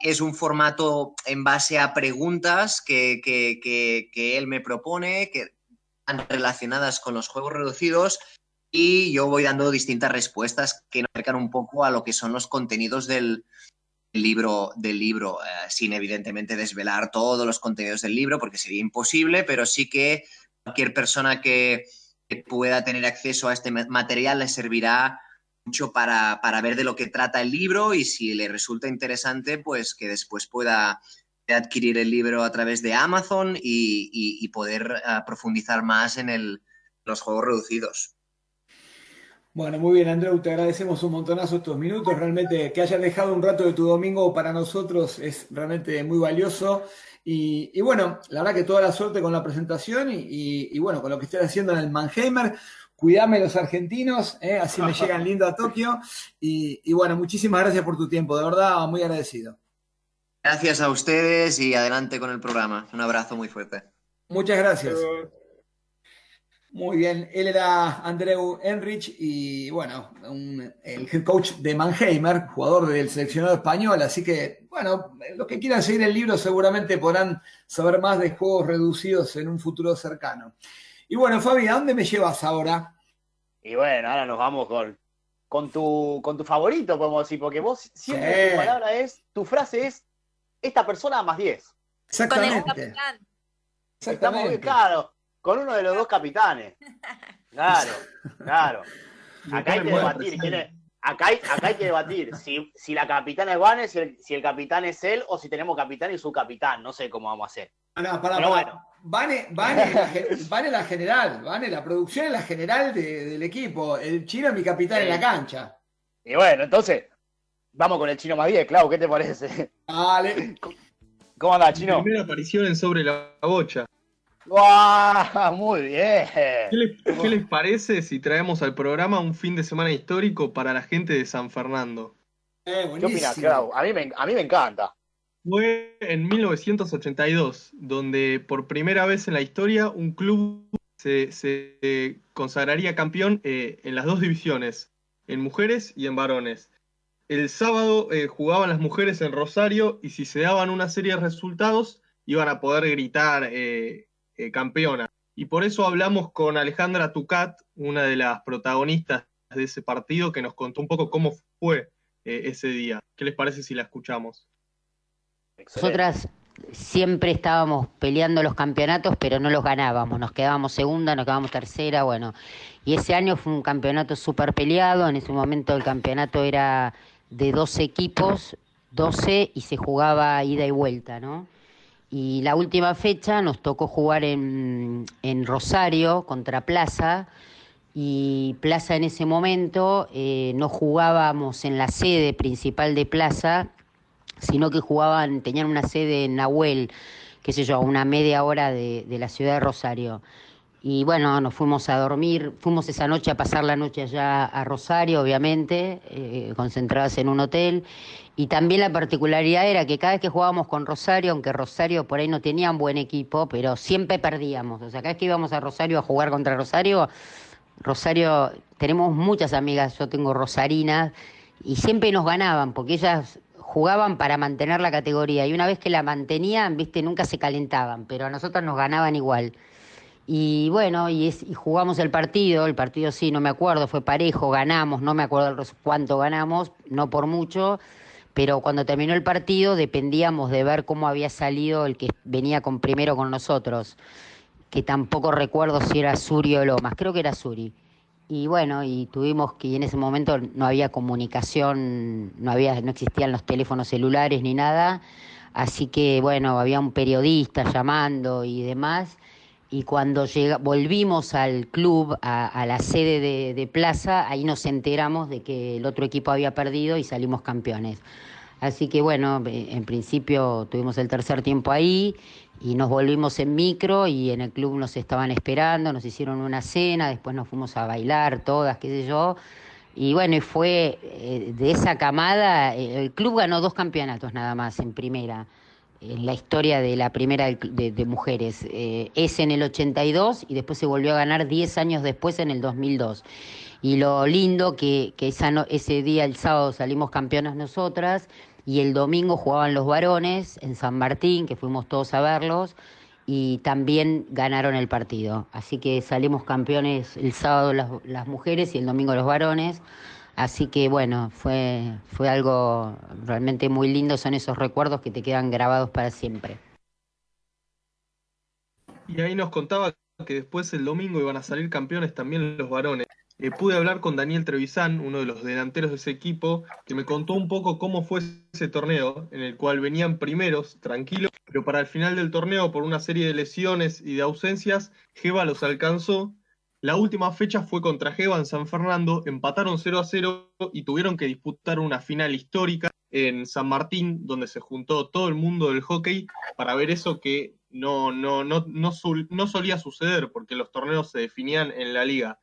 es un formato en base a preguntas que, que- que- que él me propone, que están relacionadas con los juegos reducidos y yo voy dando distintas respuestas que acercan un poco a lo que son los contenidos del libro, del libro eh, sin evidentemente desvelar todos los contenidos del libro porque sería imposible, pero sí que cualquier persona que, pueda tener acceso a este ma- material le servirá mucho para, para ver de lo que trata el libro y si le resulta interesante, pues que después pueda adquirir el libro a través de Amazon y, y- y poder eh, profundizar más en el- los juegos reducidos. Bueno, muy bien, Andreu, te agradecemos un montonazo estos minutos. Realmente que hayas dejado un rato de tu domingo para nosotros es realmente muy valioso. Y, y bueno, la verdad que toda la suerte con la presentación y, y- y bueno, con lo que estés haciendo en el Mannheimer. Cuidame los argentinos, ¿eh? así me llegan lindo a Tokio. Y, y bueno, muchísimas gracias por tu tiempo, de verdad, muy agradecido. Gracias a ustedes y adelante con el programa. Un abrazo muy fuerte. Muchas gracias. Muy bien, él era Andreu Enrich y bueno, un- el head coach de Mannheimer, jugador del seleccionado español, así que bueno, los que quieran seguir el libro seguramente podrán saber más de juegos reducidos en un futuro cercano. Y bueno, Fabi, ¿a dónde me llevas ahora? Y bueno, ahora nos vamos con, con, tu, con tu favorito, podemos decir, porque vos siempre Sí. tu palabra es, tu frase es, esta persona más 10. Con el Exactamente, capitán. Estamos, claro, con uno de los dos capitanes. Claro, claro. Acá hay que debatir, quién es- acá, hay, acá hay que debatir si, si la capitana es Vane, si el, si el capitán es él, o si tenemos capitán y subcapitán. No sé cómo vamos a hacer. Ah, no, pará, Pero pará. bueno. Vane, Vane es la, Vane es la general, Vane, la producción es la general de- del equipo. El chino es mi capitán en la cancha. Y bueno, entonces, vamos con el chino más 10, Clau, ¿qué te parece? Dale. ¿Cómo andás, chino? Primera aparición en Sobre la Bocha. ¡Guau! Muy bien. ¿Qué les, qué les parece si traemos al programa un fin de semana histórico para la gente de San Fernando? Eh, ¿Qué opinas. Clau? A mí, me, a mí me encanta. Fue en 1982, donde por primera vez en la historia un club se, se, consagraría campeón eh, en las dos divisiones, en mujeres y en varones. El sábado eh, jugaban las mujeres en Rosario y si se daban una serie de resultados iban a poder gritar eh, eh, campeona. Y por eso hablamos con Alejandra Tucat, una de las protagonistas de ese partido, que nos contó un poco cómo fue eh, ese día. ¿Qué les parece si la escuchamos? Nosotras siempre estábamos peleando los campeonatos, pero no los ganábamos. Nos quedábamos segunda, nos quedábamos tercera, bueno. Y ese año fue un campeonato súper peleado. En ese momento el campeonato era de 12 equipos, 12, y se jugaba ida y vuelta, ¿no? Y la última fecha nos tocó jugar en, en Rosario contra Plaza. Y Plaza en ese momento eh, no jugábamos en la sede principal de Plaza, sino que jugaban, tenían una sede en Nahuel, qué sé yo, a una media hora de, de la ciudad de Rosario. Y bueno, nos fuimos a dormir, fuimos esa noche a pasar la noche allá a Rosario, obviamente, eh, concentradas en un hotel. Y también la particularidad era que cada vez que jugábamos con Rosario, aunque Rosario por ahí no tenían buen equipo, pero siempre perdíamos. O sea, cada vez que íbamos a Rosario a jugar contra Rosario, Rosario, tenemos muchas amigas, yo tengo rosarinas, y siempre nos ganaban, porque ellas jugaban para mantener la categoría, y una vez que la mantenían, viste, nunca se calentaban, pero a nosotros nos ganaban igual. Y bueno, y, es- y jugamos el partido, el partido sí, no me acuerdo, fue parejo, ganamos, no me acuerdo cuánto ganamos, no por mucho, pero cuando terminó el partido dependíamos de ver cómo había salido el que venía con primero con nosotros, que tampoco recuerdo si era Suri o Lomas, creo que era Suri. Y bueno, y tuvimos que en ese momento no había comunicación, no había, no existían los teléfonos celulares ni nada, así que bueno, había un periodista llamando y demás. Y cuando llega, volvimos al club, a, la sede de, de Plaza, ahí nos enteramos de que el otro equipo había perdido y salimos campeones. Así que bueno, eh, en principio tuvimos el tercer tiempo ahí y nos volvimos en micro y en el club nos estaban esperando, nos hicieron una cena, después nos fuimos a bailar todas, qué sé yo. Y bueno, fue eh, de esa camada, eh, el club ganó dos campeonatos nada más en primera, en la historia de la primera de, mujeres. Eh, ese en el 82 y después se volvió a ganar 10 años después en el 2002. Y lo lindo que, que esa ese día, el sábado, salimos campeonas nosotras y el domingo jugaban los varones en San Martín, que fuimos todos a verlos, y también ganaron el partido. Así que salimos campeones el sábado las mujeres y el domingo los varones. Así que bueno, fue, fue algo realmente muy lindo, son esos recuerdos que te quedan grabados para siempre. Y ahí nos contaba que después el domingo iban a salir campeones también los varones. Eh, pude hablar con Daniel Trevisan, uno de los delanteros de ese equipo, que me contó un poco cómo fue ese torneo, en el cual venían primeros, tranquilos, pero para el final del torneo, por una serie de lesiones y de ausencias, Geva los alcanzó. La última fecha fue contra Geva en San Fernando, empataron 0 a 0 y tuvieron que disputar una final histórica en San Martín, donde se juntó todo el mundo del hockey para ver eso que no, no, no, no, no solía suceder, porque los torneos se definían en la liga.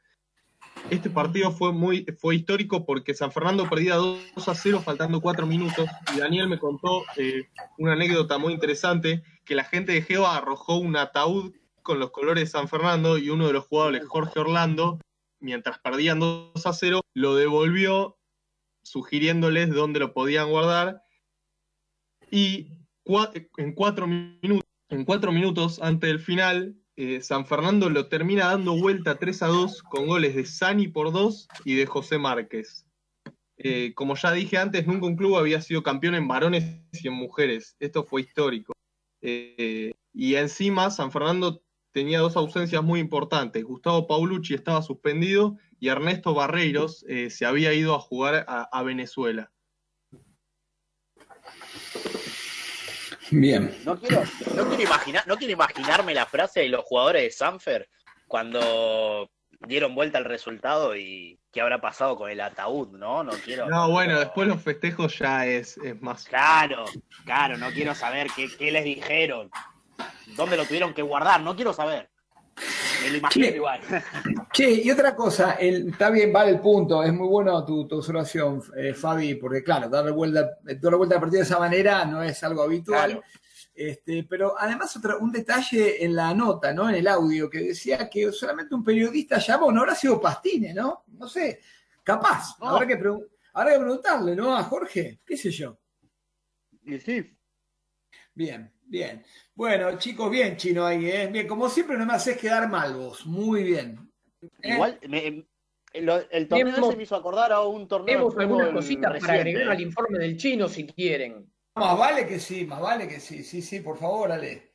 Este partido fue muy fue histórico porque San Fernando perdía 2 a 0 faltando 4 minutos y Daniel me contó eh, una anécdota muy interesante que la gente de Geva arrojó un ataúd con los colores de San Fernando y uno de los jugadores, Jorge Orlando, mientras perdían 2 a 0, lo devolvió sugiriéndoles dónde lo podían guardar y cua- en cuatro minutos, en cuatro minutos antes del final, eh, San Fernando lo termina dando vuelta 3 a 2 con goles de Sani por 2 y de José Márquez. Eh, como ya dije antes, nunca un club había sido campeón en varones y en mujeres. Esto fue histórico. Eh, y encima, San Fernando tenía dos ausencias muy importantes. Gustavo Paulucci estaba suspendido y Ernesto Barreiros eh, se había ido a jugar a, a Venezuela. Bien. No quiero, no quiero imaginar, no quiero imaginarme la frase de los jugadores de Sanfer cuando dieron vuelta al resultado y qué habrá pasado con el ataúd, ¿no? No quiero. No, bueno, después los festejos ya es, es más. Claro, claro, no quiero saber qué, qué les dijeron, dónde lo tuvieron que guardar, no quiero saber. Me lo imagino Che. igual. Che, y otra cosa, el- está bien, vale el punto, es muy bueno tu, tu observación, eh, Fabi, porque claro, darle vuelta, darle vuelta al partido de esa manera no es algo habitual. Claro. Este, pero además otra, un detalle en la nota, ¿no? En el audio, que decía que solamente un periodista llamó, no habrá sido Pastine, ¿no? No sé, capaz, No. habrá, que habrá que preguntarle, ¿no? A Jorge, qué sé yo. Y sí, Bien, bien. Bueno, chicos, bien, chino ahí, ¿eh? Bien, como siempre no me haces quedar mal vos, muy bien. ¿Eh? igual me- lo- el torneo Tenemos- ese me hizo acordar a un torneo de Tenemos algunas cositas para agregar al informe del chino si quieren. Más vale que sí, más vale que sí, sí, sí, por favor, Ale.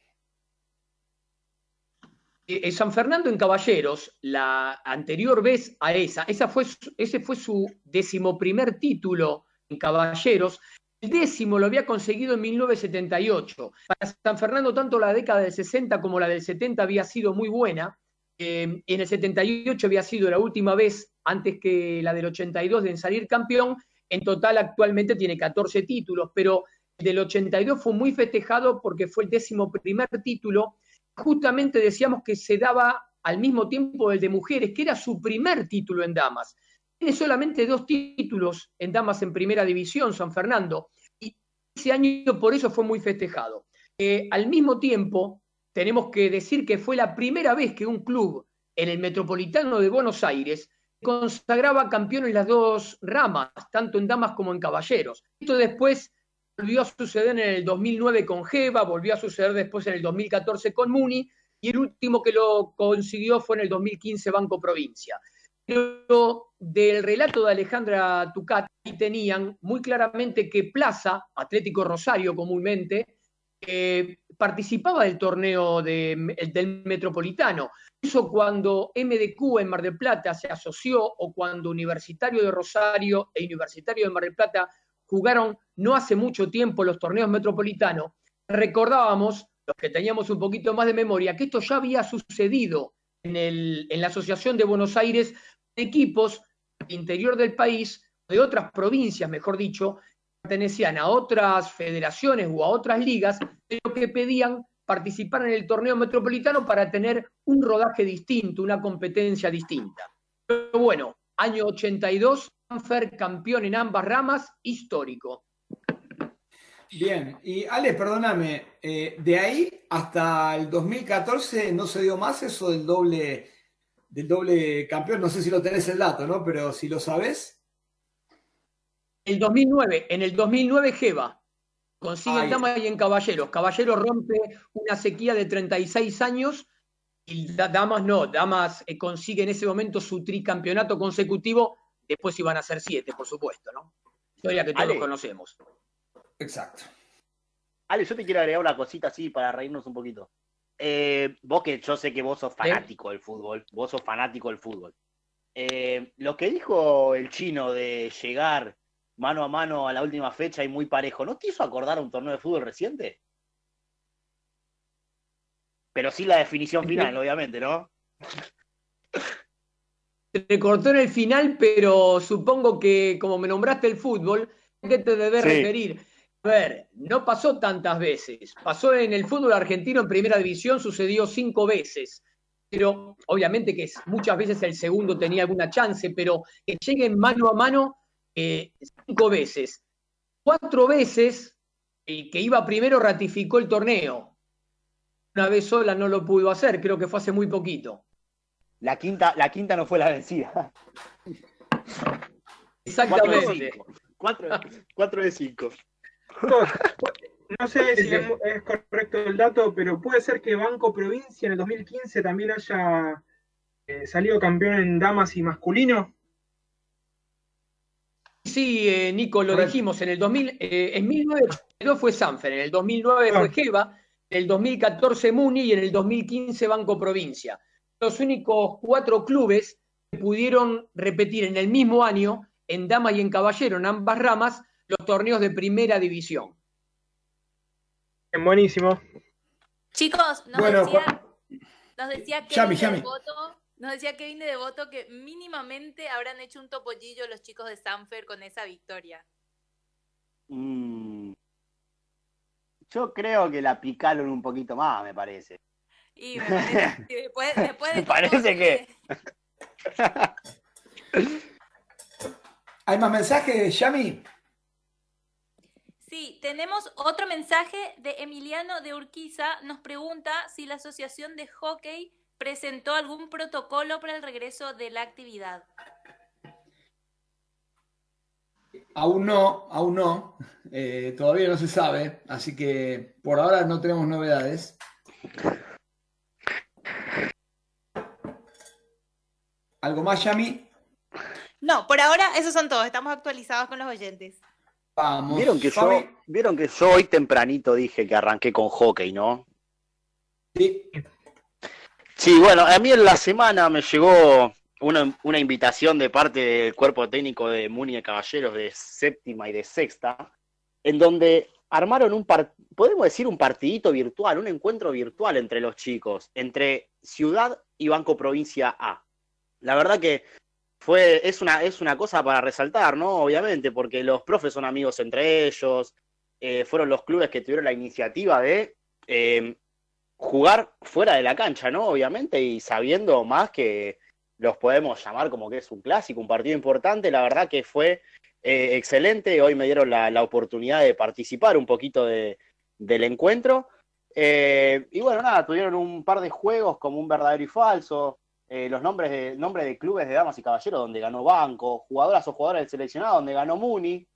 Eh, eh, San Fernando en Caballeros, la anterior vez a esa, esa fue, ese fue su decimoprimer título en Caballeros. El décimo lo había conseguido en 1978. Para San Fernando, tanto la década del 60 como la del 70 había sido muy buena. Eh, en el 78 había sido la última vez, antes que la del 82, de salir campeón. En total, actualmente tiene 14 títulos, pero el del 82 fue muy festejado porque fue el décimo primer título justamente decíamos que se daba al mismo tiempo el de mujeres, que era su primer título en damas. Tiene solamente dos títulos en damas en primera división, San Fernando, y ese año por eso fue muy festejado. Eh, al mismo tiempo, tenemos que decir que fue la primera vez que un club en el Metropolitano de Buenos Aires consagraba campeón en las dos ramas, tanto en damas como en caballeros. Esto después volvió a suceder en el 2009 con Geva, volvió a suceder después en el 2014 con Muni, y el último que lo consiguió fue en el 2015 Banco Provincia. Pero del relato de Alejandra Tucati tenían muy claramente que Plaza, Atlético Rosario comúnmente, eh, participaba del torneo de- del Metropolitano. Eso cuando MDQ en Mar del Plata se asoció o cuando Universitario de Rosario e Universitario de Mar del Plata jugaron no hace mucho tiempo los torneos metropolitanos, recordábamos, los que teníamos un poquito más de memoria, que esto ya había sucedido en, el- en la Asociación de Buenos Aires, equipos del interior del país, de otras provincias, mejor dicho, pertenecían a otras federaciones o a otras ligas, pero que pedían participar en el torneo metropolitano para tener un rodaje distinto, una competencia distinta. Pero bueno, año 82, Sanfer campeón en ambas ramas, histórico. Bien, y Ale, perdóname, eh, de ahí hasta el 2014 no se dio más eso del doble, del doble campeón, no sé si lo tenés el dato, ¿no? Pero si lo sabes. El 2009, en el 2009 Geva consigue en Damas y en Caballeros. Caballeros rompe una sequía de 36 años y Damas no, Damas eh, consigue en ese momento su tricampeonato consecutivo, después iban a ser siete, por supuesto, ¿no? Historia que todos conocemos. Exacto. Ale, yo te quiero agregar una cosita así para reírnos un poquito. Eh, vos que yo sé que vos sos fanático del fútbol, vos sos fanático del fútbol. Eh, lo que dijo el chino de llegar mano a mano a la última fecha y muy parejo, ¿no te hizo acordar a un torneo de fútbol reciente? Pero sí la definición final, obviamente, ¿no? Te cortó en el final, pero supongo que como me nombraste el fútbol, ¿qué te debes referir? A ver, no pasó tantas veces. Pasó en el fútbol argentino en primera división, sucedió cinco veces. Pero obviamente que muchas veces el segundo tenía alguna chance, pero que lleguen mano a mano eh, cinco veces. Cuatro veces el que iba primero ratificó el torneo. Una vez sola no lo pudo hacer, creo que fue hace muy poquito. La quinta, la quinta no fue la vencida. Exactamente. Cuatro de cinco. No sé si es, correcto el dato, pero puede ser que Banco Provincia en el 2015 también haya eh, salido campeón en damas y masculino. Sí, eh, Nico, lo dijimos, en el 2000, eh, en 1982 fue Sanfer, en el 2009 fue Geva, en el 2014 Muni y en el 2015 Banco Provincia. Los únicos cuatro clubes que pudieron repetir en el mismo año, en Dama y en Caballero, en ambas ramas, los torneos de primera división. Buenísimo. Chicos, nos decía, nos decía Kevin de Voto, nos decía Kevin de Devoto que mínimamente habrán hecho un topollillo los chicos de Sanfer con esa victoria. Mm. Yo creo que la picaron un poquito más, me parece. Y me parece, después, después de me parece que... ¿Hay más mensajes, Yami? Sí, tenemos otro mensaje de Emiliano de Urquiza. Nos pregunta si la Asociación de Hockey presentó algún protocolo para el regreso de la actividad. Aún no, aún no. Eh, todavía no se sabe, así que por ahora no tenemos novedades. ¿Algo más, Yami? No, por ahora esos son todos. Estamos actualizados con los oyentes. ¿Vieron que, yo, Vieron que yo hoy tempranito dije que arranqué con hockey, ¿no? Sí. Sí, bueno, a mí en la semana me llegó una, invitación de parte del cuerpo técnico de Muni de Caballeros de séptima y de sexta, en donde armaron un, podemos decir, un partidito virtual, un encuentro virtual entre los chicos, entre Ciudad y Banco Provincia A. La verdad que fue, es, una, es una cosa para resaltar, ¿no? Obviamente, porque los profes son amigos entre ellos, eh, fueron los clubes que tuvieron la iniciativa de eh, jugar fuera de la cancha, ¿no? Obviamente, y sabiendo más que los podemos llamar como que es un clásico, un partido importante, la verdad que fue eh, excelente, hoy me dieron la, oportunidad de participar un poquito de, del encuentro. y bueno, nada, tuvieron un par de juegos como un verdadero y falso, eh, los nombres de, nombres de clubes de damas y caballeros donde ganó Banco, jugadoras o jugadores del seleccionado donde ganó Muni,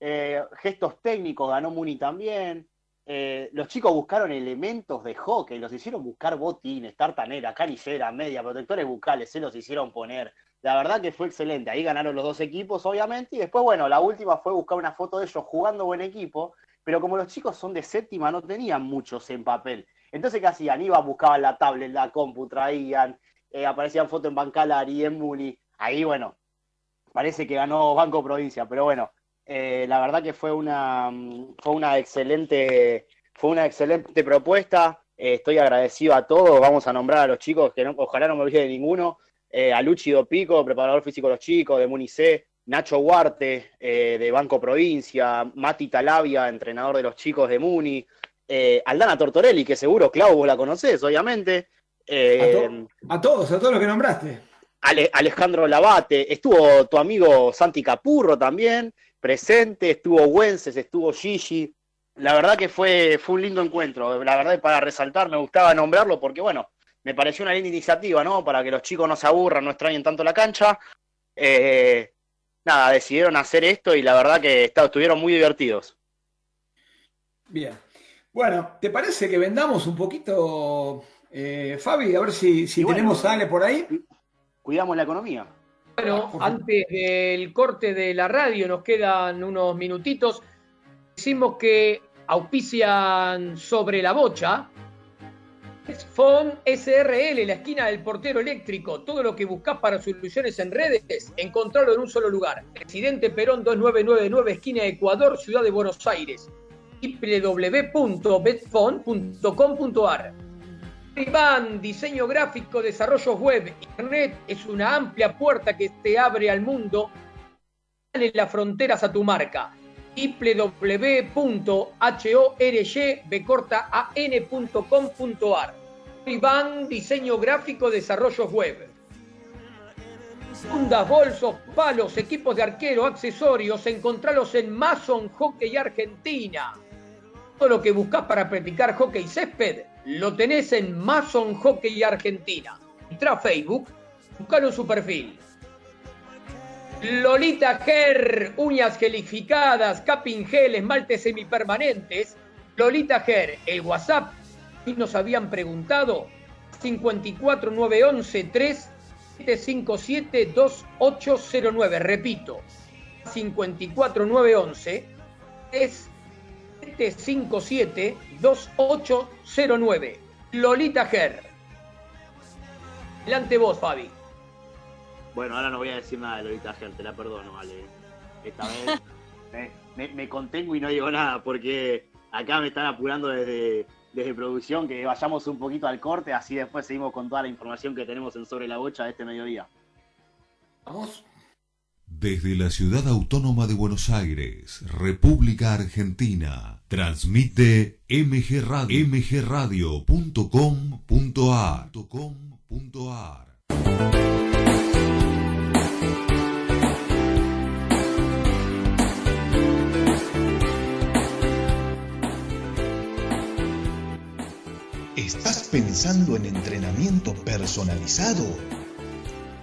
eh, gestos técnicos ganó Muni también. Eh, los chicos buscaron elementos de hockey, los hicieron buscar botines, tartanera, canillera, media, protectores bucales, se los hicieron poner. La verdad que fue excelente. Ahí ganaron los dos equipos, obviamente. Y después, bueno, la última fue buscar una foto de ellos jugando buen equipo. Pero como los chicos son de séptima, no tenían muchos en papel. Entonces, ¿qué hacían? Iban, buscaban la tablet, la compu, traían, eh, aparecían fotos en Bancalar y en Muni. Ahí, bueno, parece que ganó Banco Provincia, pero bueno, eh, la verdad que fue una, fue una excelente, fue una excelente propuesta. Eh, estoy agradecido a todos. Vamos a nombrar a los chicos, que ojalá no me olvide de ninguno. a Luchi Dopico, preparador físico de los chicos, de Munice, Nacho Huarte, de Banco Provincia, Mati Talavia, entrenador de los chicos de Muni, Aldana Tortorelli, que seguro, Clau, vos la conocés, obviamente. Eh, a, todos, a todos los que nombraste. Alejandro Labate, estuvo tu amigo Santi Capurro también presente, estuvo Wences, estuvo Gigi. La verdad que fue, fue un lindo encuentro. La verdad, para resaltar, me gustaba nombrarlo porque, bueno, me pareció una linda iniciativa, ¿no? Para que los chicos no se aburran, no extrañen tanto la cancha. Eh, nada, decidieron hacer esto y la verdad que estuvieron muy divertidos. Bien. Bueno, ¿te parece que vendamos un poquito, eh, Fabi? A ver si, si tenemos Ale por ahí. Cuidamos la economía. Bueno, antes del corte de la radio, nos quedan unos minutitos. Decimos que auspician sobre la bocha. FON SRL, la esquina del portero eléctrico. Todo lo que buscas para soluciones en redes, encontrarlo en un solo lugar. Presidente Perón 2999, esquina Ecuador, Ciudad de Buenos Aires www.betfon.com.ar. Iván, diseño gráfico, desarrollos web, internet es una amplia puerta que te abre al mundo. En las fronteras a tu marca www.horybecortaan.com.ar Iván, diseño gráfico, desarrollos web. Fundas, bolsos, palos, equipos de arquero, accesorios, encontralos en Mason Hockey Argentina. Todo lo que buscas para practicar hockey césped lo tenés en Mason Hockey Argentina. Entra a Facebook, buscalo en su perfil. Lolita Ger, uñas gelificadas, capping gel, esmaltes semipermanentes. Lolita Ger, el WhatsApp, y nos habían preguntado, 54911 3757 2809. Repito, 54911 3 757-2809. Lolita Ger. Delante vos, Fabi. Bueno, ahora no voy a decir nada de Lolita Ger, te la perdono, vale. Esta vez me, contengo y no digo nada porque acá me están apurando desde, desde producción que vayamos un poquito al corte, así después seguimos con toda la información que tenemos en Sobre la Bocha de este mediodía. Vamos. Desde la ciudad autónoma de Buenos Aires, República Argentina, transmite MG Radio, mgradio.com.ar. ¿Estás pensando en entrenamiento personalizado?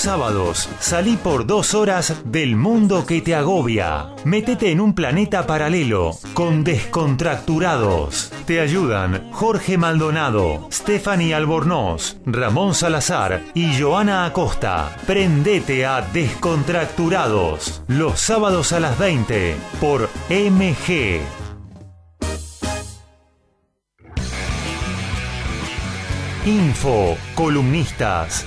Sábados salí por dos horas del mundo que te agobia. Métete en un planeta paralelo con descontracturados. Te ayudan Jorge Maldonado, Stephanie Albornoz, Ramón Salazar y Joana Acosta. Prendete a Descontracturados los sábados a las 20 por MG Info, columnistas,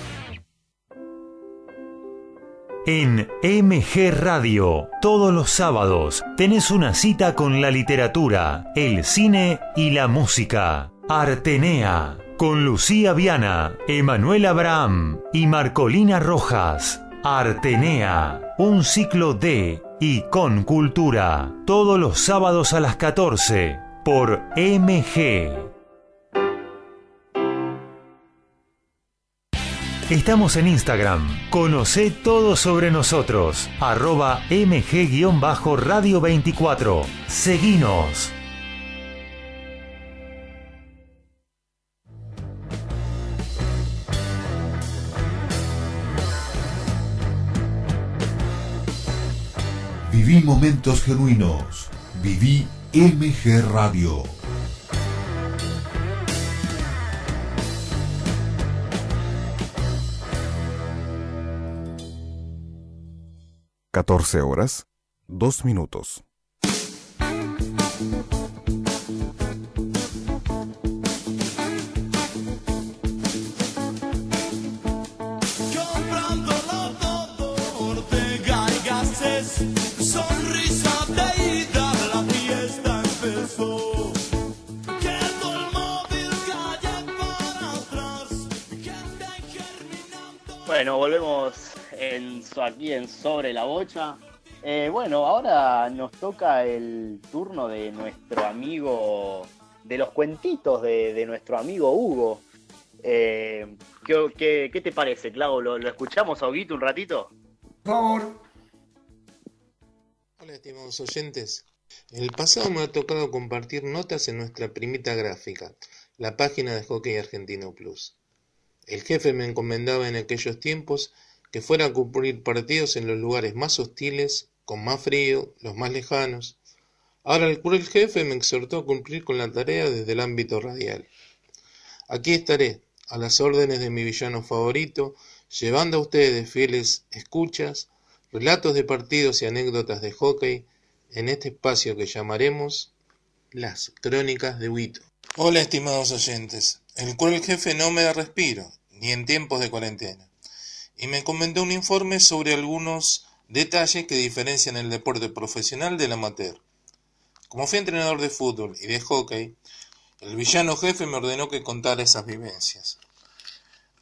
En MG Radio, todos los sábados, tenés una cita con la literatura, el cine y la música. Artenea, con Lucía Viana, Emanuel Abraham y Marcolina Rojas. Artenea, un ciclo de y con cultura, todos los sábados a las 14, por MG. Estamos en Instagram. Conoce todo sobre nosotros. Arroba mg-radio 24. Seguinos. Viví momentos genuinos. Viví MG Radio. 14 horas, 2 minutos. sonrisa de ida, la fiesta empezó. Quedó el móvil calle para atrás, gente germinando. Bueno, volvemos en, aquí en Sobre la Bocha. Eh, bueno, ahora nos toca el turno de nuestro amigo, de los cuentitos de, de nuestro amigo Hugo. Eh, ¿qué, qué, qué te parece, Clavo? ¿Lo, lo escuchamos a Huguito un ratito? Por favor. Hola, estimados oyentes. En el pasado me ha tocado compartir notas en nuestra primita gráfica, la página de Hockey Argentino Plus. El jefe me encomendaba en aquellos tiempos que fuera a cumplir partidos en los lugares más hostiles, con más frío, los más lejanos. Ahora el cruel jefe me exhortó a cumplir con la tarea desde el ámbito radial. Aquí estaré, a las órdenes de mi villano favorito, llevando a ustedes, fieles escuchas, relatos de partidos y anécdotas de hockey en este espacio que llamaremos Las Crónicas de Huito. Hola, estimados oyentes. El cruel jefe no me da respiro, ni en tiempos de cuarentena y me comentó un informe sobre algunos detalles que diferencian el deporte profesional del amateur. Como fui entrenador de fútbol y de hockey, el villano jefe me ordenó que contara esas vivencias.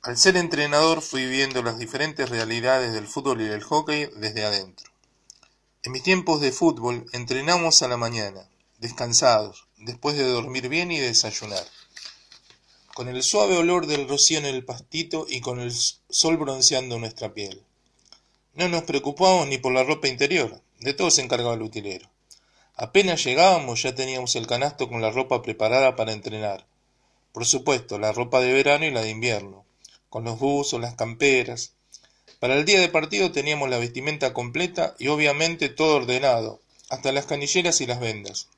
Al ser entrenador fui viendo las diferentes realidades del fútbol y del hockey desde adentro. En mis tiempos de fútbol entrenamos a la mañana, descansados, después de dormir bien y desayunar con el suave olor del rocío en el pastito y con el sol bronceando nuestra piel. No nos preocupábamos ni por la ropa interior, de todo se encargaba el utilero. Apenas llegábamos ya teníamos el canasto con la ropa preparada para entrenar. Por supuesto, la ropa de verano y la de invierno, con los buzos, las camperas. Para el día de partido teníamos la vestimenta completa y obviamente todo ordenado, hasta las canilleras y las vendas.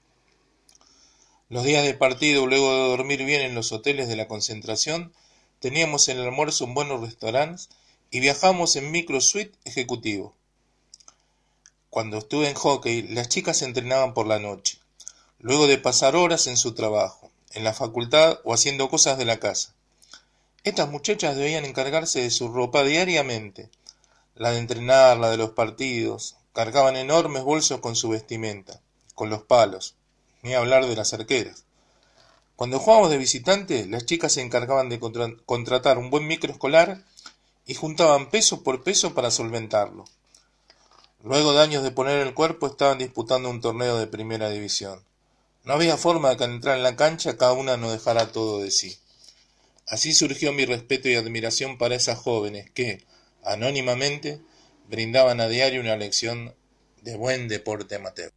Los días de partido, luego de dormir bien en los hoteles de la concentración, teníamos en el almuerzo un buenos restaurantes y viajamos en micro suite ejecutivo. Cuando estuve en hockey, las chicas entrenaban por la noche, luego de pasar horas en su trabajo, en la facultad o haciendo cosas de la casa. Estas muchachas debían encargarse de su ropa diariamente, la de entrenar, la de los partidos, cargaban enormes bolsos con su vestimenta, con los palos, ni hablar de las arqueras. Cuando jugábamos de visitante, las chicas se encargaban de contratar un buen micro escolar y juntaban peso por peso para solventarlo. Luego de años de poner el cuerpo estaban disputando un torneo de primera división. No había forma de que al entrar en la cancha cada una nos dejara todo de sí. Así surgió mi respeto y admiración para esas jóvenes que, anónimamente, brindaban a diario una lección de buen deporte amateur.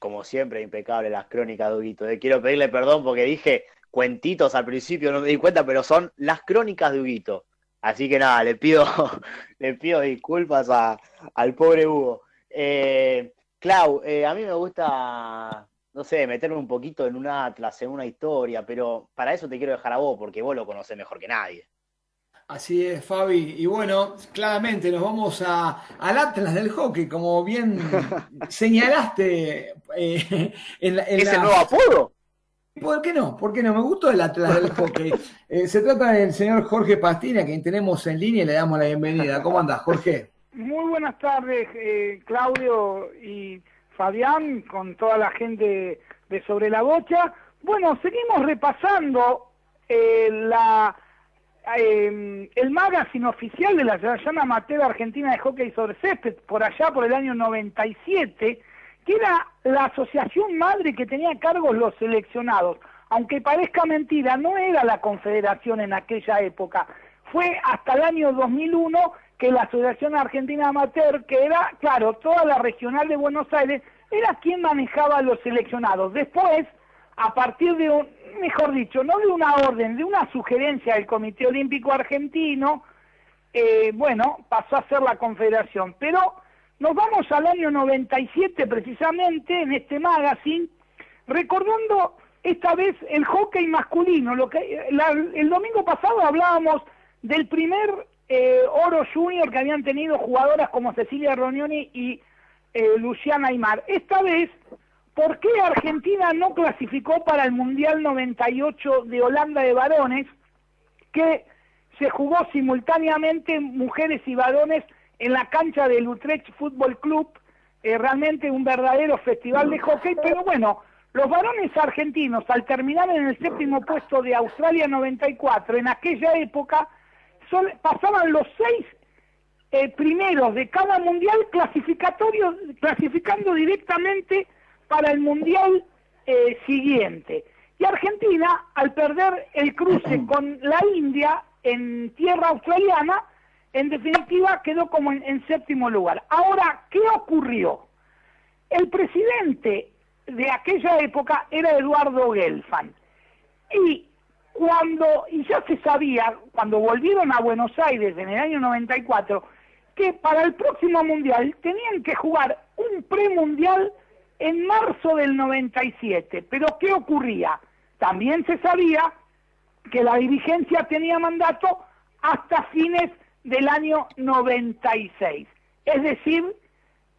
Como siempre, impecable las crónicas de Huguito. Eh, Quiero pedirle perdón porque dije cuentitos al principio, no me di cuenta, pero son las crónicas de Huguito. Así que nada, le pido, le pido disculpas a- al pobre Hugo. Eh, Clau, eh, a mí me gusta, no sé, meterme un poquito en un atlas, en una historia, pero para eso te quiero dejar a vos, porque vos lo conocés mejor que nadie. Así es, Fabi. Y bueno, claramente nos vamos a, al Atlas del hockey, como bien señalaste eh, en, la- en ¿Es el nuevo apodo? ¿Por qué no? ¿Por qué no? Me gustó el Atlas del hockey. Eh, se trata del señor Jorge Pastina, quien tenemos en línea y le damos la bienvenida. ¿Cómo andás, Jorge? Muy buenas tardes, eh, Claudio y Fabián, con toda la gente de Sobre la Bocha. Bueno, seguimos repasando eh, la, eh, el magazine oficial de la Asociación Amateur Argentina de Hockey sobre Césped, por allá por el año 97, que era la asociación madre que tenía a cargo los seleccionados. Aunque parezca mentira, no era la confederación en aquella época. Fue hasta el año 2001 que la Asociación Argentina Amateur, que era, claro, toda la regional de Buenos Aires, era quien manejaba los seleccionados. Después, a partir de un, mejor dicho, no de una orden, de una sugerencia del Comité Olímpico Argentino, eh, bueno, pasó a ser la confederación. Pero nos vamos al año 97 precisamente en este magazine, recordando esta vez el hockey masculino. Lo que, la- el domingo pasado hablábamos del primer eh, oro junior que habían tenido jugadoras como Cecilia Rognoni y eh, Luciana Aymar. Esta vez, ¿por qué Argentina no clasificó para el Mundial 98 de Holanda de varones? que se jugó simultáneamente mujeres y varones en la cancha del Utrecht Football Club, eh, realmente un verdadero festival de hockey, pero bueno, los varones argentinos al terminar en el séptimo puesto de Australia 94, en aquella época, sol- pasaban los seis eh, primeros de cada mundial clasificatorio, clasificando directamente para el mundial eh, siguiente. Y Argentina, al perder el cruce con la India en tierra australiana, en definitiva quedó como en, en séptimo lugar. Ahora, ¿qué ocurrió? El presidente de aquella época era Eduardo Gelfand. Y cuando, y ya se sabía, cuando volvieron a Buenos Aires en el año 94, que para el próximo mundial tenían que jugar un premundial en marzo del 97. Pero ¿qué ocurría? También se sabía que la dirigencia tenía mandato hasta fines del año 96. Es decir,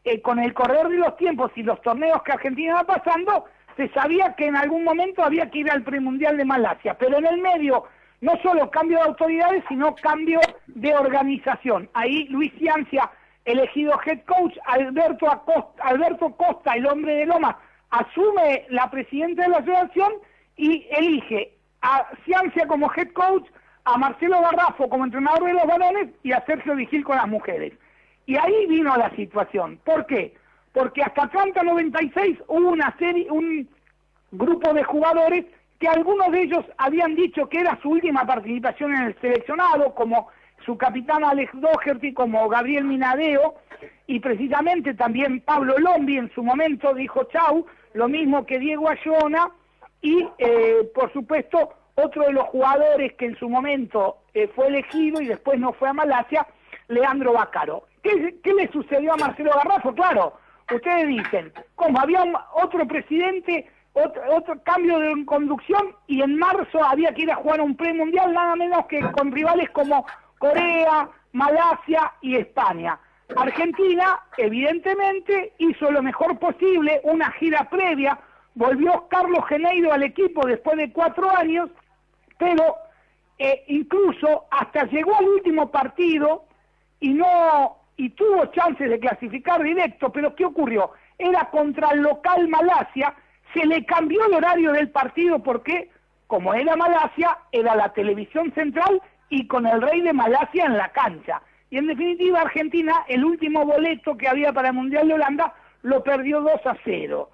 eh, con el correr de los tiempos y los torneos que Argentina va pasando, se sabía que en algún momento había que ir al premundial de Malasia, pero en el medio no solo cambio de autoridades, sino cambio de organización. Ahí Luis Ciancia, elegido head coach, Alberto, Acosta, Alberto Costa, el hombre de Lomas, asume la presidencia de la asociación y elige a Ciancia como head coach, a Marcelo Garrafo como entrenador de los varones y a Sergio Vigil con las mujeres. Y ahí vino la situación. ¿Por qué? Porque hasta Atlanta 96 hubo una serie, un grupo de jugadores que algunos de ellos habían dicho que era su última participación en el seleccionado, como su capitán Alex Doherty, como Gabriel Minadeo, y precisamente también Pablo Lombi en su momento dijo chau, lo mismo que Diego Ayona, y eh, por supuesto otro de los jugadores que en su momento eh, fue elegido y después no fue a Malasia, Leandro Bacaro. ¿Qué, le sucedió a Marcelo Garrafo? Claro, ustedes dicen, como había un- otro presidente, otro, otro cambio de conducción y en marzo había que ir a jugar un premundial nada menos que con rivales como Corea, Malasia y España. Argentina, evidentemente, hizo lo mejor posible, una gira previa, volvió Carlos Geneiro al equipo después de cuatro años, pero eh, incluso hasta llegó al último partido y no y tuvo chances de clasificar directo, pero ¿qué ocurrió? Era contra el local Malasia, se le cambió el horario del partido porque, como era Malasia, era la televisión central y con el rey de Malasia en la cancha. Y en definitiva, Argentina, el último boleto que había para el Mundial de Holanda, lo perdió 2 a 0.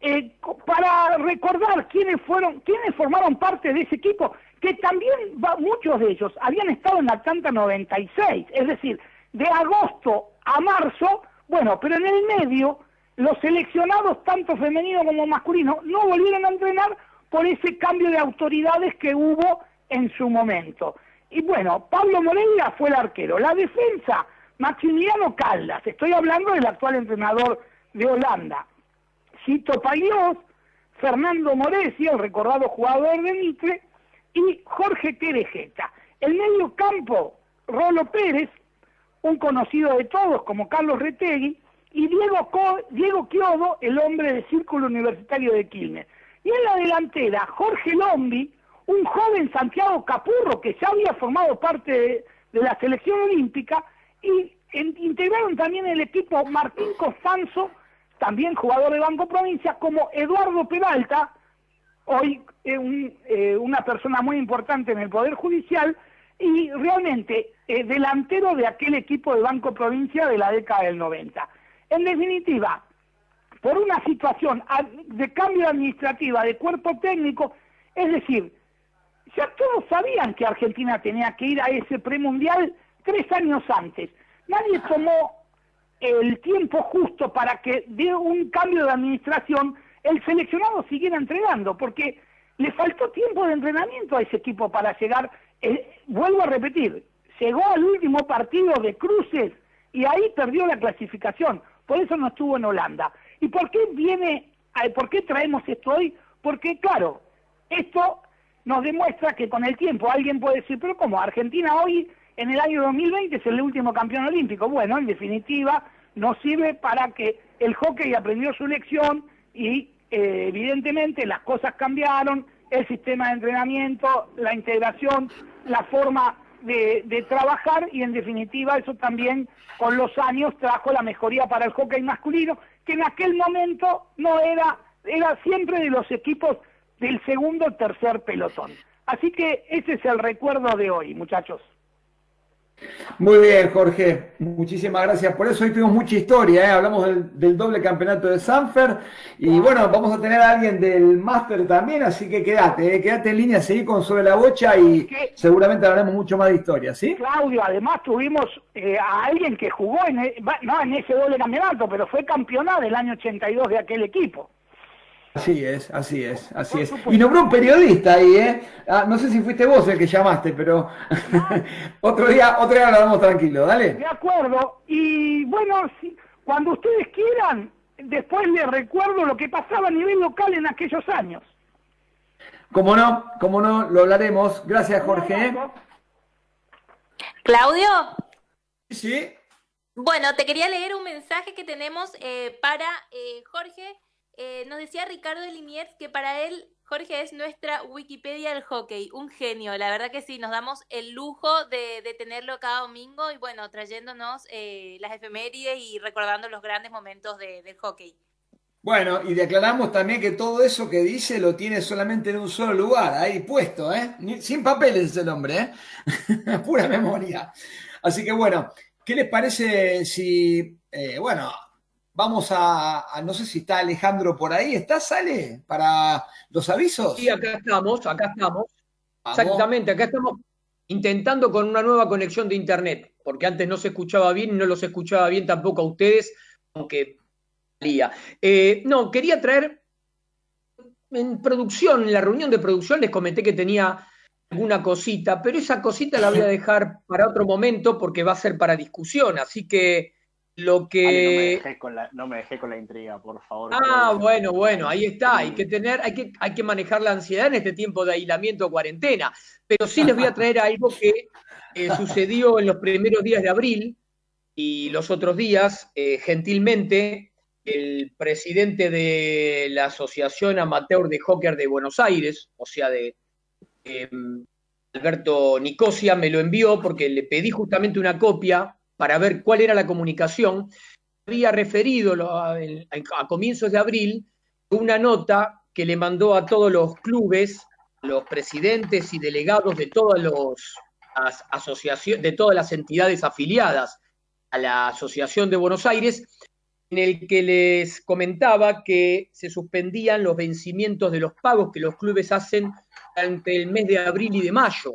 Eh, para recordar quiénes fueron, quiénes formaron parte de ese equipo, que también muchos de ellos habían estado en Atlanta 96, es decir, de agosto a marzo, bueno, pero en el medio los seleccionados, tanto femenino como masculino, no volvieron a entrenar por ese cambio de autoridades que hubo en su momento. Y bueno, Pablo Moreira fue el arquero. La defensa, Maximiliano Caldas, estoy hablando del actual entrenador de Holanda. Cito Payós, Fernando Moresi, el recordado jugador de Mitre, y Jorge Terejeta. El medio campo, Rolo Pérez, un conocido de todos como Carlos Retegui, y Diego, Co- Diego el hombre del Círculo Universitario de Quilmes. Y en la delantera, Jorge Lombi, un joven Santiago Capurro que ya había formado parte de, la selección olímpica, y integraron también el equipo Martín Costanzo, también jugador de Banco Provincia, como Eduardo Peralta, hoy eh, un- eh, una persona muy importante en el Poder Judicial y realmente eh, delantero de aquel equipo de Banco Provincia de la década del 90. En definitiva, por una situación de cambio administrativa de cuerpo técnico, es decir, ya todos sabían que Argentina tenía que ir a ese premundial tres años antes. Nadie tomó el tiempo justo para que de un cambio de administración el seleccionado siguiera entrenando, porque le faltó tiempo de entrenamiento a ese equipo para llegar, eh, vuelvo a repetir, llegó al último partido de cruces y ahí perdió la clasificación, por eso no estuvo en Holanda. ¿Y por qué viene, eh, por qué traemos esto hoy? Porque claro, esto nos demuestra que con el tiempo alguien puede decir, pero ¿cómo? Argentina hoy, en el año 2020, es el último campeón olímpico. Bueno, en definitiva, nos sirve para que el hockey aprendió su lección y eh, evidentemente las cosas cambiaron, el sistema de entrenamiento, la integración, la forma de, de trabajar y en definitiva eso también con los años trajo la mejoría para el hockey masculino, que en aquel momento no era, era siempre de los equipos del segundo o tercer pelotón. Así que ese es el recuerdo de hoy, muchachos. Muy bien, Jorge. Muchísimas gracias por eso. Hoy tuvimos mucha historia, ¿eh? Hablamos del, del doble campeonato de Sanfer y bueno, vamos a tener a alguien del máster también, así que quédate, ¿eh? quédate en línea, seguí con sobre la bocha y seguramente hablaremos mucho más de historia, ¿sí? Claudio, además tuvimos eh, a alguien que jugó en, e- no en ese doble campeonato, pero fue campeona del año 82 de aquel equipo. Así es, así es, así es. Y nombró un periodista ahí, ¿eh? Ah, no sé si fuiste vos el que llamaste, pero otro día, otro día lo damos tranquilo, dale. De acuerdo. Y bueno, si- cuando ustedes quieran, después les recuerdo lo que pasaba a nivel local en aquellos años. Como no, como no, lo hablaremos. Gracias, Jorge. Claudio. Sí. Bueno, te quería leer un mensaje que tenemos eh, para eh, Jorge. Eh, nos decía Ricardo Liniers que para él Jorge es nuestra Wikipedia del hockey, un genio. La verdad que sí, nos damos el lujo de, tenerlo cada domingo y bueno, trayéndonos eh, las efemérides y recordando los grandes momentos de- del hockey. Bueno, y declaramos también que todo eso que dice lo tiene solamente en un solo lugar, ahí puesto, ¿eh? Sin papeles es el hombre, ¿eh? Pura memoria. Así que bueno, ¿qué les parece si, eh, bueno, vamos a, a- no sé si está Alejandro por ahí, ¿está, Sale? Para los avisos. Sí, acá estamos, acá estamos. Vamos. Exactamente, acá estamos intentando con una nueva conexión de internet, porque antes no se escuchaba bien y no los escuchaba bien tampoco a ustedes, aunque salía. Eh, no, quería traer en producción, en la reunión de producción les comenté que tenía alguna cosita, pero esa cosita la voy a dejar para otro momento porque va a ser para discusión, así que lo Ale, no, me que... dejé con la, no me dejé con la intriga, por favor. Ah, bueno, bueno, ahí está. Hay que tener, hay que, hay que manejar la ansiedad en este tiempo de aislamiento o cuarentena. Pero sí les voy a traer algo que eh, sucedió en los primeros días de abril y los otros días, eh, gentilmente, el presidente de la Asociación Amateur de Hockey de Buenos Aires, o sea, de eh, Alberto Nicosia, me lo envió porque le pedí justamente una copia para ver cuál era la comunicación había referido a comienzos de abril una nota que le mandó a todos los clubes, los presidentes y delegados de todas las asociaciones, de todas las entidades afiliadas a la Asociación de Buenos Aires, en el que les comentaba que se suspendían los vencimientos de los pagos que los clubes hacen durante el mes de abril y de mayo,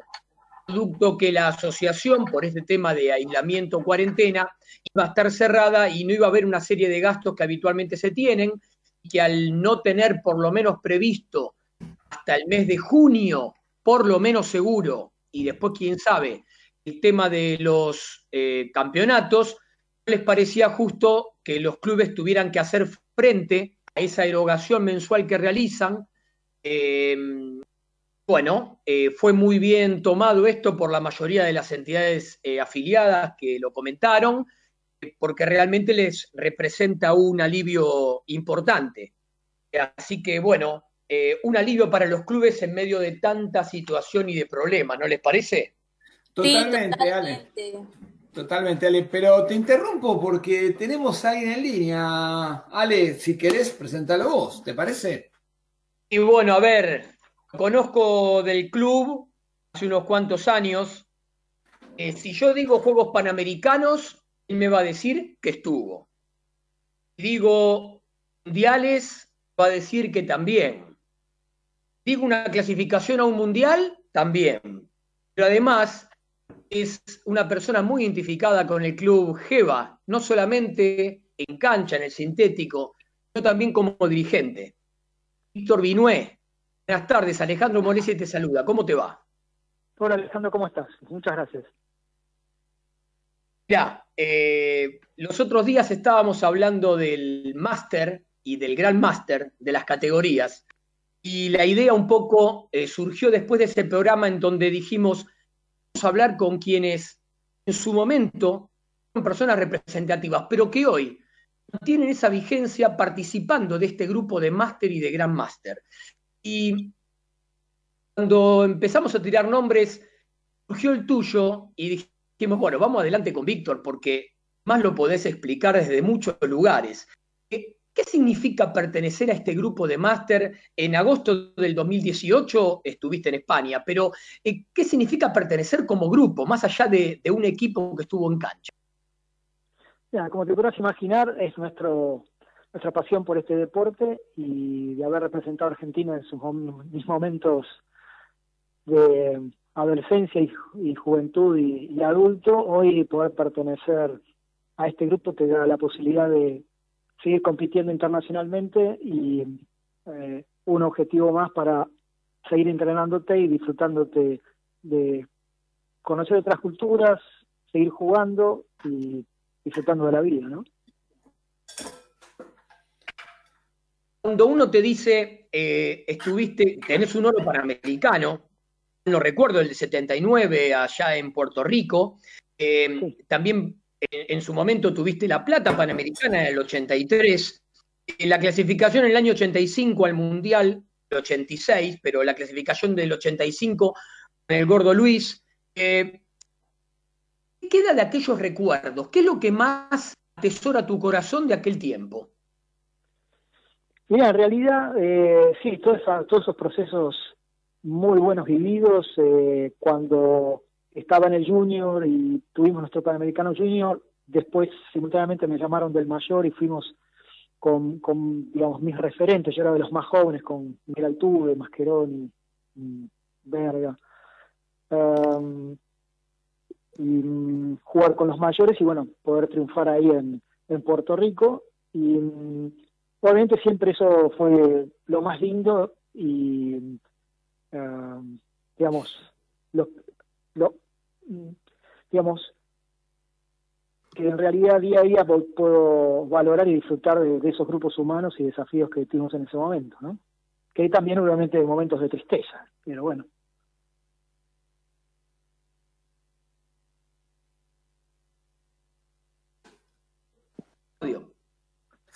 producto que la asociación, por este tema de aislamiento cuarentena, iba a estar cerrada y no iba a haber una serie de gastos que habitualmente se tienen, que al no tener por lo menos previsto hasta el mes de junio, por lo menos seguro, y después quién sabe, el tema de los eh, campeonatos, les parecía justo que los clubes tuvieran que hacer frente a esa erogación mensual que realizan. Eh, bueno, eh, fue muy bien tomado esto por la mayoría de las entidades eh, afiliadas que lo comentaron, porque realmente les representa un alivio importante. Así que bueno, eh, un alivio para los clubes en medio de tanta situación y de problemas, ¿no les parece? Totalmente, Ale. Totalmente, Ale. Pero te interrumpo porque tenemos a alguien en línea. Ale, si querés, presentalo vos, ¿te parece? Y bueno, a ver, conozco del club hace unos cuantos años. Eh, si yo digo Juegos Panamericanos, él me va a decir que estuvo. Digo Mundiales, va a decir que también. Digo una clasificación a un Mundial, también. Pero además es una persona muy identificada con el club Geva, no solamente en cancha, en el sintético, sino también como dirigente. Víctor Vinué, buenas tardes, Alejandro Molese te saluda, ¿cómo te va? Hola Alejandro, ¿cómo estás? Muchas gracias. Ya, eh, los otros días estábamos hablando del máster y del gran máster de las categorías, y la idea un poco eh, surgió después de ese programa en donde dijimos, vamos a hablar con quienes en su momento son personas representativas, pero que hoy tienen esa vigencia participando de este grupo de máster y de gran máster. Y cuando empezamos a tirar nombres, surgió el tuyo y dijimos, bueno, vamos adelante con Víctor, porque más lo podés explicar desde muchos lugares. ¿Qué, significa pertenecer a este grupo de máster? En agosto del 2018 estuviste en España, pero eh, ¿qué significa pertenecer como grupo, más allá de, un equipo que estuvo en cancha? Como te podrás imaginar, es nuestro nuestra pasión por este deporte y de haber representado a Argentina en sus mis momentos de adolescencia y, y juventud y, y adulto, hoy poder pertenecer a este grupo te da la posibilidad de seguir compitiendo internacionalmente y eh, un objetivo más para seguir entrenándote y disfrutándote de conocer otras culturas, seguir jugando y disfrutando de la vida, ¿no? Cuando uno te dice, eh, estuviste, tenés un oro panamericano, no recuerdo, el de 79 allá en Puerto Rico, eh, también en, en su momento tuviste la plata panamericana en el 83, eh, la clasificación en el año 85 al Mundial, el 86, pero la clasificación del 85 con el Gordo Luis. eh, ¿Qué queda de aquellos recuerdos? ¿Qué es lo que más atesora tu corazón de aquel tiempo? Mira, en realidad, eh, sí, todos todos esos procesos muy buenos vividos, eh, cuando estaba en el junior y tuvimos nuestro Panamericano Junior, después simultáneamente me llamaron del mayor y fuimos con, mis referentes, yo era de los más jóvenes, con Miguel Altuve, Mascheroni, Verga, y mm, jugar con los mayores y bueno, poder triunfar ahí en, en Puerto Rico. Y mm, obviamente siempre eso fue lo más lindo y, ah, digamos, lo, lo, digamos, que en realidad día a día puedo valorar y disfrutar de, de esos grupos humanos y desafíos que tuvimos en ese momento, ¿no? Que hay también obviamente momentos de tristeza, pero bueno.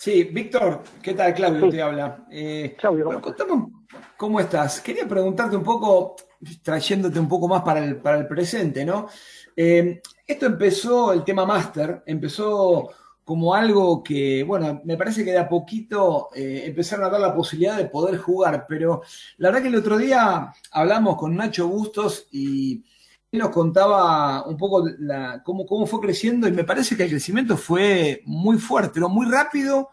Sí, Víctor, ¿qué tal? Claudio te habla. Eh, bueno, contame un- cómo estás. Quería preguntarte un poco, trayéndote un poco más para el, para el presente, ¿no? Eh, esto empezó, el tema máster, empezó como algo que, bueno, me parece que de a poquito eh, empezaron a dar la posibilidad de poder jugar, pero la verdad que el otro día hablamos con Nacho Bustos y nos contaba un poco la, cómo, cómo fue creciendo y me parece que el crecimiento fue muy fuerte, ¿no? muy rápido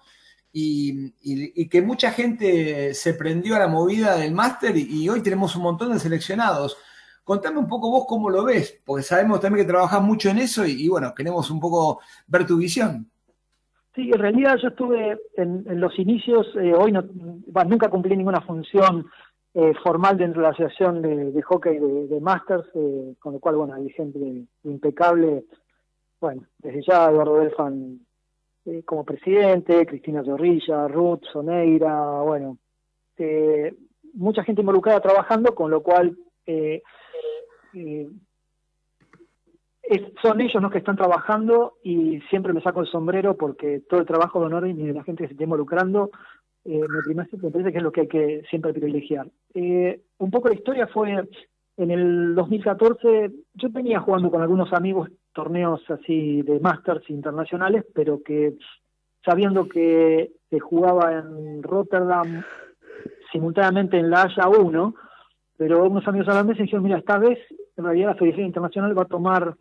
y, y- que mucha gente se prendió a la movida del máster y, hoy tenemos un montón de seleccionados. Contame un poco vos cómo lo ves, porque sabemos también que trabajás mucho en eso y, bueno, queremos un poco ver tu visión. Sí, en realidad yo estuve en, en los inicios, eh, hoy no, nunca cumplí ninguna función eh, formal dentro de la asociación de, de hockey de, Masters, eh, con lo cual, bueno, hay gente impecable. Bueno, desde ya Eduardo Belfan eh, como presidente, Cristina Zorrilla, Ruth, Soneira, bueno, eh, mucha gente involucrada trabajando, con lo cual es- son ellos los que están trabajando y siempre me saco el sombrero porque todo el trabajo de honor y de la gente que se está involucrando eh, me, parece, me parece que es lo que hay que siempre privilegiar. Eh, un poco la historia fue en el 2014, yo venía jugando con algunos amigos torneos así de Masters internacionales, pero que sabiendo que se jugaba en Rotterdam simultáneamente en la Haya 1, pero unos amigos mesa dijeron, mira, esta vez en realidad la Federación Internacional va a tomar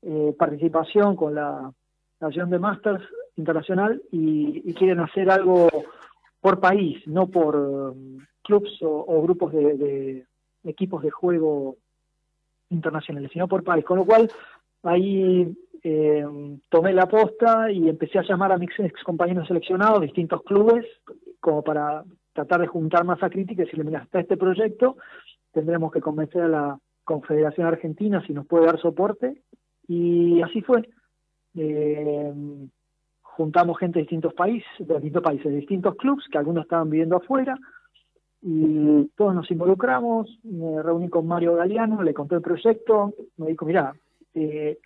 eh, participación con la Nación de Masters Internacional y quieren hacer algo por país, no por um, clubs o, grupos de, de equipos de juego internacionales, sino por país. Con lo cual, ahí eh, tomé la posta y empecé a llamar a mis ex compañeros seleccionados, distintos clubes, como para tratar de juntar masa crítica y decirle, mira, está este proyecto, tendremos que convencer a la Confederación Argentina si nos puede dar soporte. Y así fue. Eh, juntamos gente de distintos países, de distintos países, de distintos clubes, que algunos estaban viviendo afuera, y todos nos involucramos, me reuní con Mario Galeano, le conté el proyecto, me dijo, mira, eh,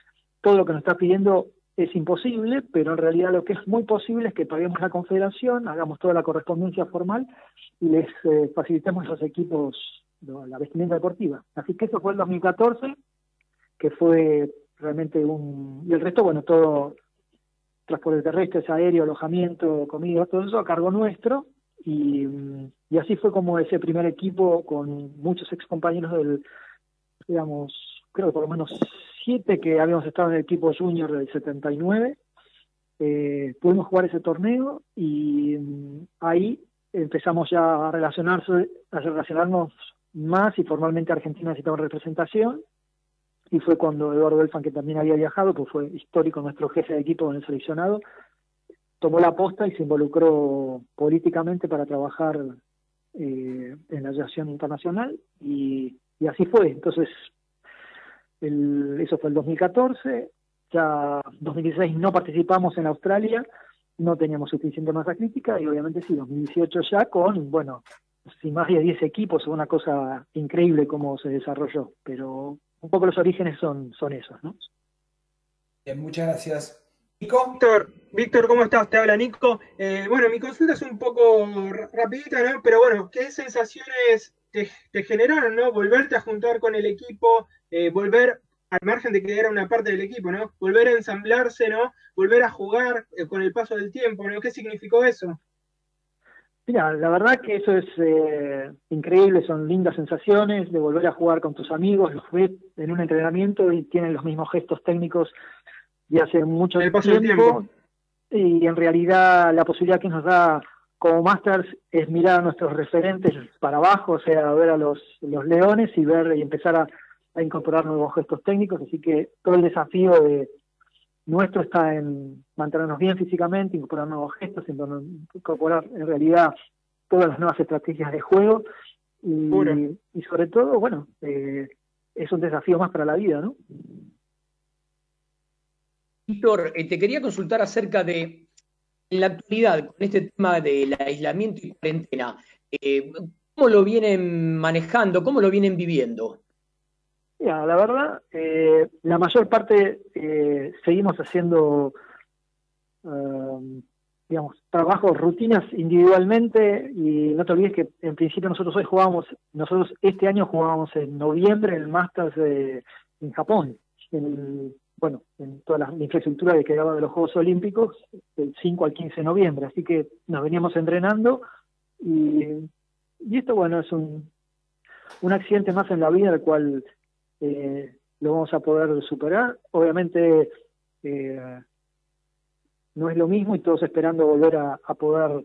todo lo que nos está pidiendo es imposible, pero en realidad lo que es muy posible es que paguemos la confederación, hagamos toda la correspondencia formal y les eh, facilitemos los equipos la vestimenta deportiva. Así que eso fue el 2014, que fue realmente un... Y el resto, bueno, todo transporte terrestre, aéreo, alojamiento, comida, todo eso a cargo nuestro. Y, mm, y así fue como ese primer equipo con muchos ex compañeros del, digamos, creo que por lo menos siete que habíamos estado en el equipo junior del 79. Eh, pudimos jugar ese torneo y mm, ahí empezamos ya a relacionarse, a relacionarnos más y formalmente Argentina necesitaba representación y fue cuando Eduardo Belfan, que también había viajado, pues fue histórico nuestro jefe de equipo en el seleccionado, tomó la posta y se involucró políticamente para trabajar eh, en la asociación internacional y, así fue. Entonces, eso fue el 2014, ya 2016 no participamos en Australia, no teníamos suficiente masa crítica y obviamente sí, 2018 ya con, bueno, sin más de 10 equipos, una cosa increíble cómo se desarrolló, pero un poco los orígenes son, son esos, ¿no? Bien, muchas gracias. Víctor, Víctor, ¿cómo estás? Te habla Nico. Eh, bueno, mi consulta es un poco ra- rapidita, ¿no? Pero bueno, ¿qué sensaciones te, te generaron, ¿no? Volverte a juntar con el equipo, eh, volver, al margen de que era una parte del equipo, ¿no? Volver a ensamblarse, ¿no? Volver a jugar eh, con el paso del tiempo, ¿no? ¿Qué significó eso? Mira, la verdad que eso es eh, increíble, son lindas sensaciones de volver a jugar con tus amigos, los ves en un entrenamiento y tienen los mismos gestos técnicos de hace mucho El paso del tiempo. Y en realidad la posibilidad que nos da como Masters es mirar a nuestros referentes para abajo, o sea, ver a los, los leones y ver y empezar a, a incorporar nuevos gestos técnicos. Así que todo el desafío de nuestro está en mantenernos bien físicamente, incorporar nuevos gestos, incorporar en realidad todas las nuevas estrategias de juego y, y sobre todo, bueno, eh, es un desafío más para la vida, ¿no? Víctor, eh, te quería consultar acerca de, en la actualidad, con este tema del aislamiento y cuarentena, eh, ¿cómo lo vienen manejando? ¿Cómo lo vienen viviendo? La verdad, eh, la mayor parte eh, seguimos haciendo, eh, digamos, trabajos, rutinas individualmente y no te olvides que en principio nosotros hoy jugábamos, nosotros este año jugábamos en noviembre el Masters en Japón, en, bueno, en toda la infraestructura que quedaba de los Juegos Olímpicos, del 5 al 15 de noviembre, así que nos veníamos entrenando y, y esto, bueno, es un, un accidente más en la vida, el cual eh, lo vamos a poder superar. Obviamente eh, no es lo mismo y todos esperando volver a, a poder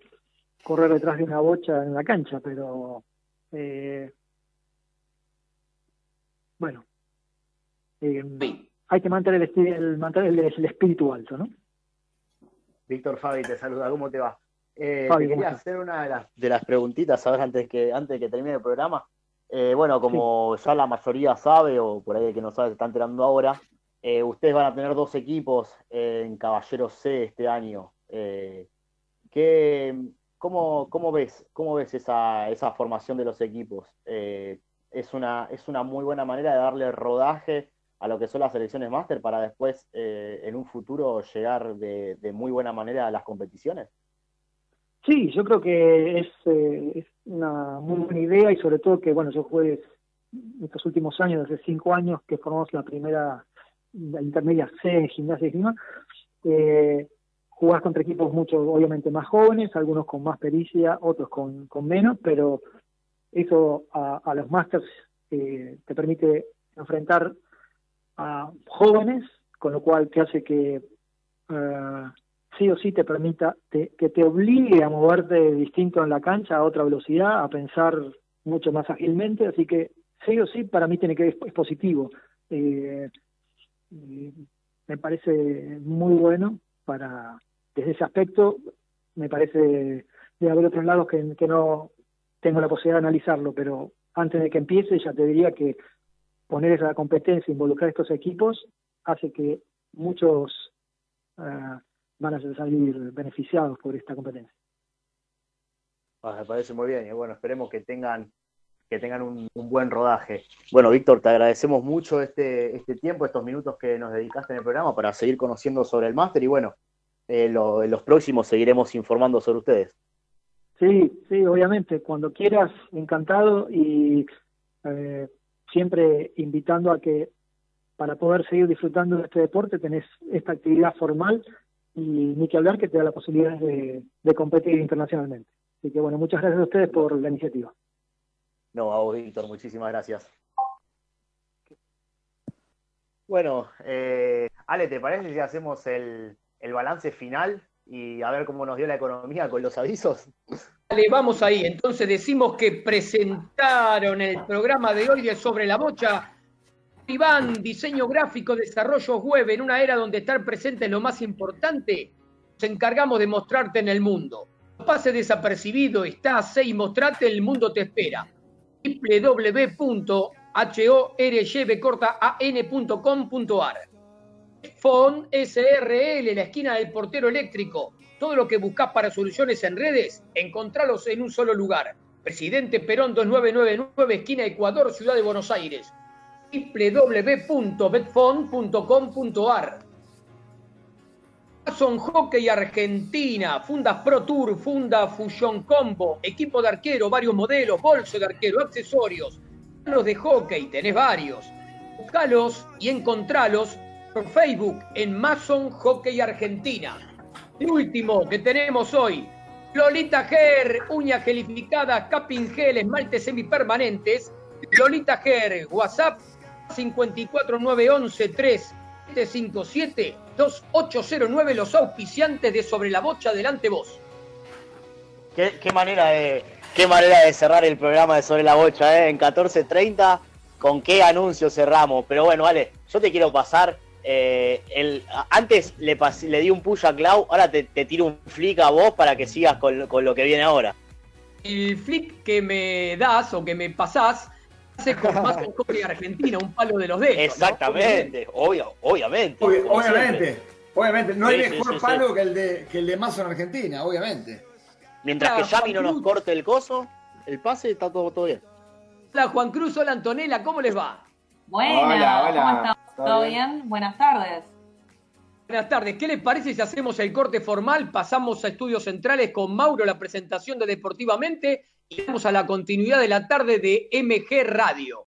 correr detrás de una bocha en la cancha, pero eh, bueno, eh, hay que mantener el, el, mantener el, el espíritu alto, ¿no? Víctor Fabi te saluda, ¿cómo te va? Eh, Fabi, te ¿cómo quería hacer una de las, de las preguntitas, ver, antes que, antes de que termine el programa. Eh, bueno, como ya la mayoría sabe, o por ahí el que no sabe se está enterando ahora, eh, ustedes van a tener dos equipos en Caballeros C este año. Eh, ¿qué, cómo, cómo ves, cómo ves esa, esa formación de los equipos? Eh, es una, es una muy buena manera de darle rodaje a lo que son las selecciones máster para después, eh, en un futuro, llegar de, de muy buena manera a las competiciones. Sí, yo creo que es, eh, es una muy buena idea y sobre todo que, bueno, yo jugué estos últimos años, hace cinco años que formamos la primera, intermedia C en gimnasia y esgrima, eh, jugás contra equipos mucho, obviamente, más jóvenes, algunos con más pericia, otros con, con menos, pero eso a, a los masters eh, te permite enfrentar a jóvenes, con lo cual te hace que eh, sí o sí te permita, que te obligue a moverte distinto en la cancha, a otra velocidad, a pensar mucho más ágilmente, así que sí o sí para mí tiene que es, positivo. Eh, me parece muy bueno para, desde ese aspecto, me parece de haber otros lados que, que no tengo la posibilidad de analizarlo, pero antes de que empiece ya te diría que poner esa competencia, involucrar estos equipos, hace que muchos ah, van a salir beneficiados por esta competencia. Ah, me parece muy bien y bueno, esperemos que tengan, que tengan un, un buen rodaje. Bueno, Víctor, te agradecemos mucho este, este tiempo, estos minutos que nos dedicaste en el programa para seguir conociendo sobre el máster y bueno, eh, lo- en los próximos seguiremos informando sobre ustedes. Sí, sí, obviamente, cuando quieras, encantado y eh, siempre invitando a que para poder seguir disfrutando de este deporte tenés esta actividad formal y ni que hablar que te da la posibilidad de, de competir internacionalmente. Así que bueno, muchas gracias a ustedes por la iniciativa. No, a vos, Víctor, muchísimas gracias. Bueno, eh, Ale, ¿te parece si hacemos el, el balance final y a ver cómo nos dio la economía con los avisos? Dale, vamos ahí. Entonces decimos que presentaron el programa de hoy de Sobre la Bocha. Iván, diseño gráfico, desarrollo web en una era donde estar presente es lo más importante. Nos encargamos de mostrarte en el mundo. No pase desapercibido, estás y mostrate, el mundo te espera. www.horybcortaan.com.ar Fon SRL, la esquina del portero eléctrico. Todo lo que buscas para soluciones en redes, encontralos en un solo lugar. Presidente Perón 2999, esquina Ecuador, Ciudad de Buenos Aires. www.betfon.com.ar Amazon Hockey Argentina, Fundas Pro Tour, Funda Fusion Combo, equipo de arquero, varios modelos, bolso de arquero, accesorios, los de hockey, tenés varios. Buscalos y encontralos por Facebook en Mason Hockey Argentina. El último que tenemos hoy, Lolita Ger, uñas gelificadas, capping gel, esmaltes semipermanentes. Lolita Ger, WhatsApp 54911 3757 2809, los auspiciantes de Sobre la Bocha, delante vos. Qué, qué manera de, qué manera de cerrar el programa de Sobre la Bocha, ¿eh? En 14.30, ¿con qué anuncio cerramos? Pero bueno, vale, yo te quiero pasar. eh, el, antes le, pas- le di un push a Clau, ahora te, te tiro un flick a vos para que sigas con, con lo que viene ahora. El flick que me das o que me pasás hace con más con Hockey Argentina, un palo de los dedos. ¿no? Exactamente, obvio, obviamente. Obviamente, siempre. obviamente. No hay Sí, mejor sí, sí. palo Que, el de, que el de Mazo en Argentina, obviamente. Mientras que Yami no nos corte el coso, el pase está todo, todo bien. Hola Juan Cruz, hola Antonella, ¿cómo les va? Buenas, Hola, hola. ¿cómo están? ¿Todo ¿Todo bien? bien? Buenas tardes. Buenas tardes, ¿qué les parece si hacemos el corte formal? Pasamos a estudios centrales con Mauro, la presentación de Deportivamente, y vamos a la continuidad de la tarde de MG Radio.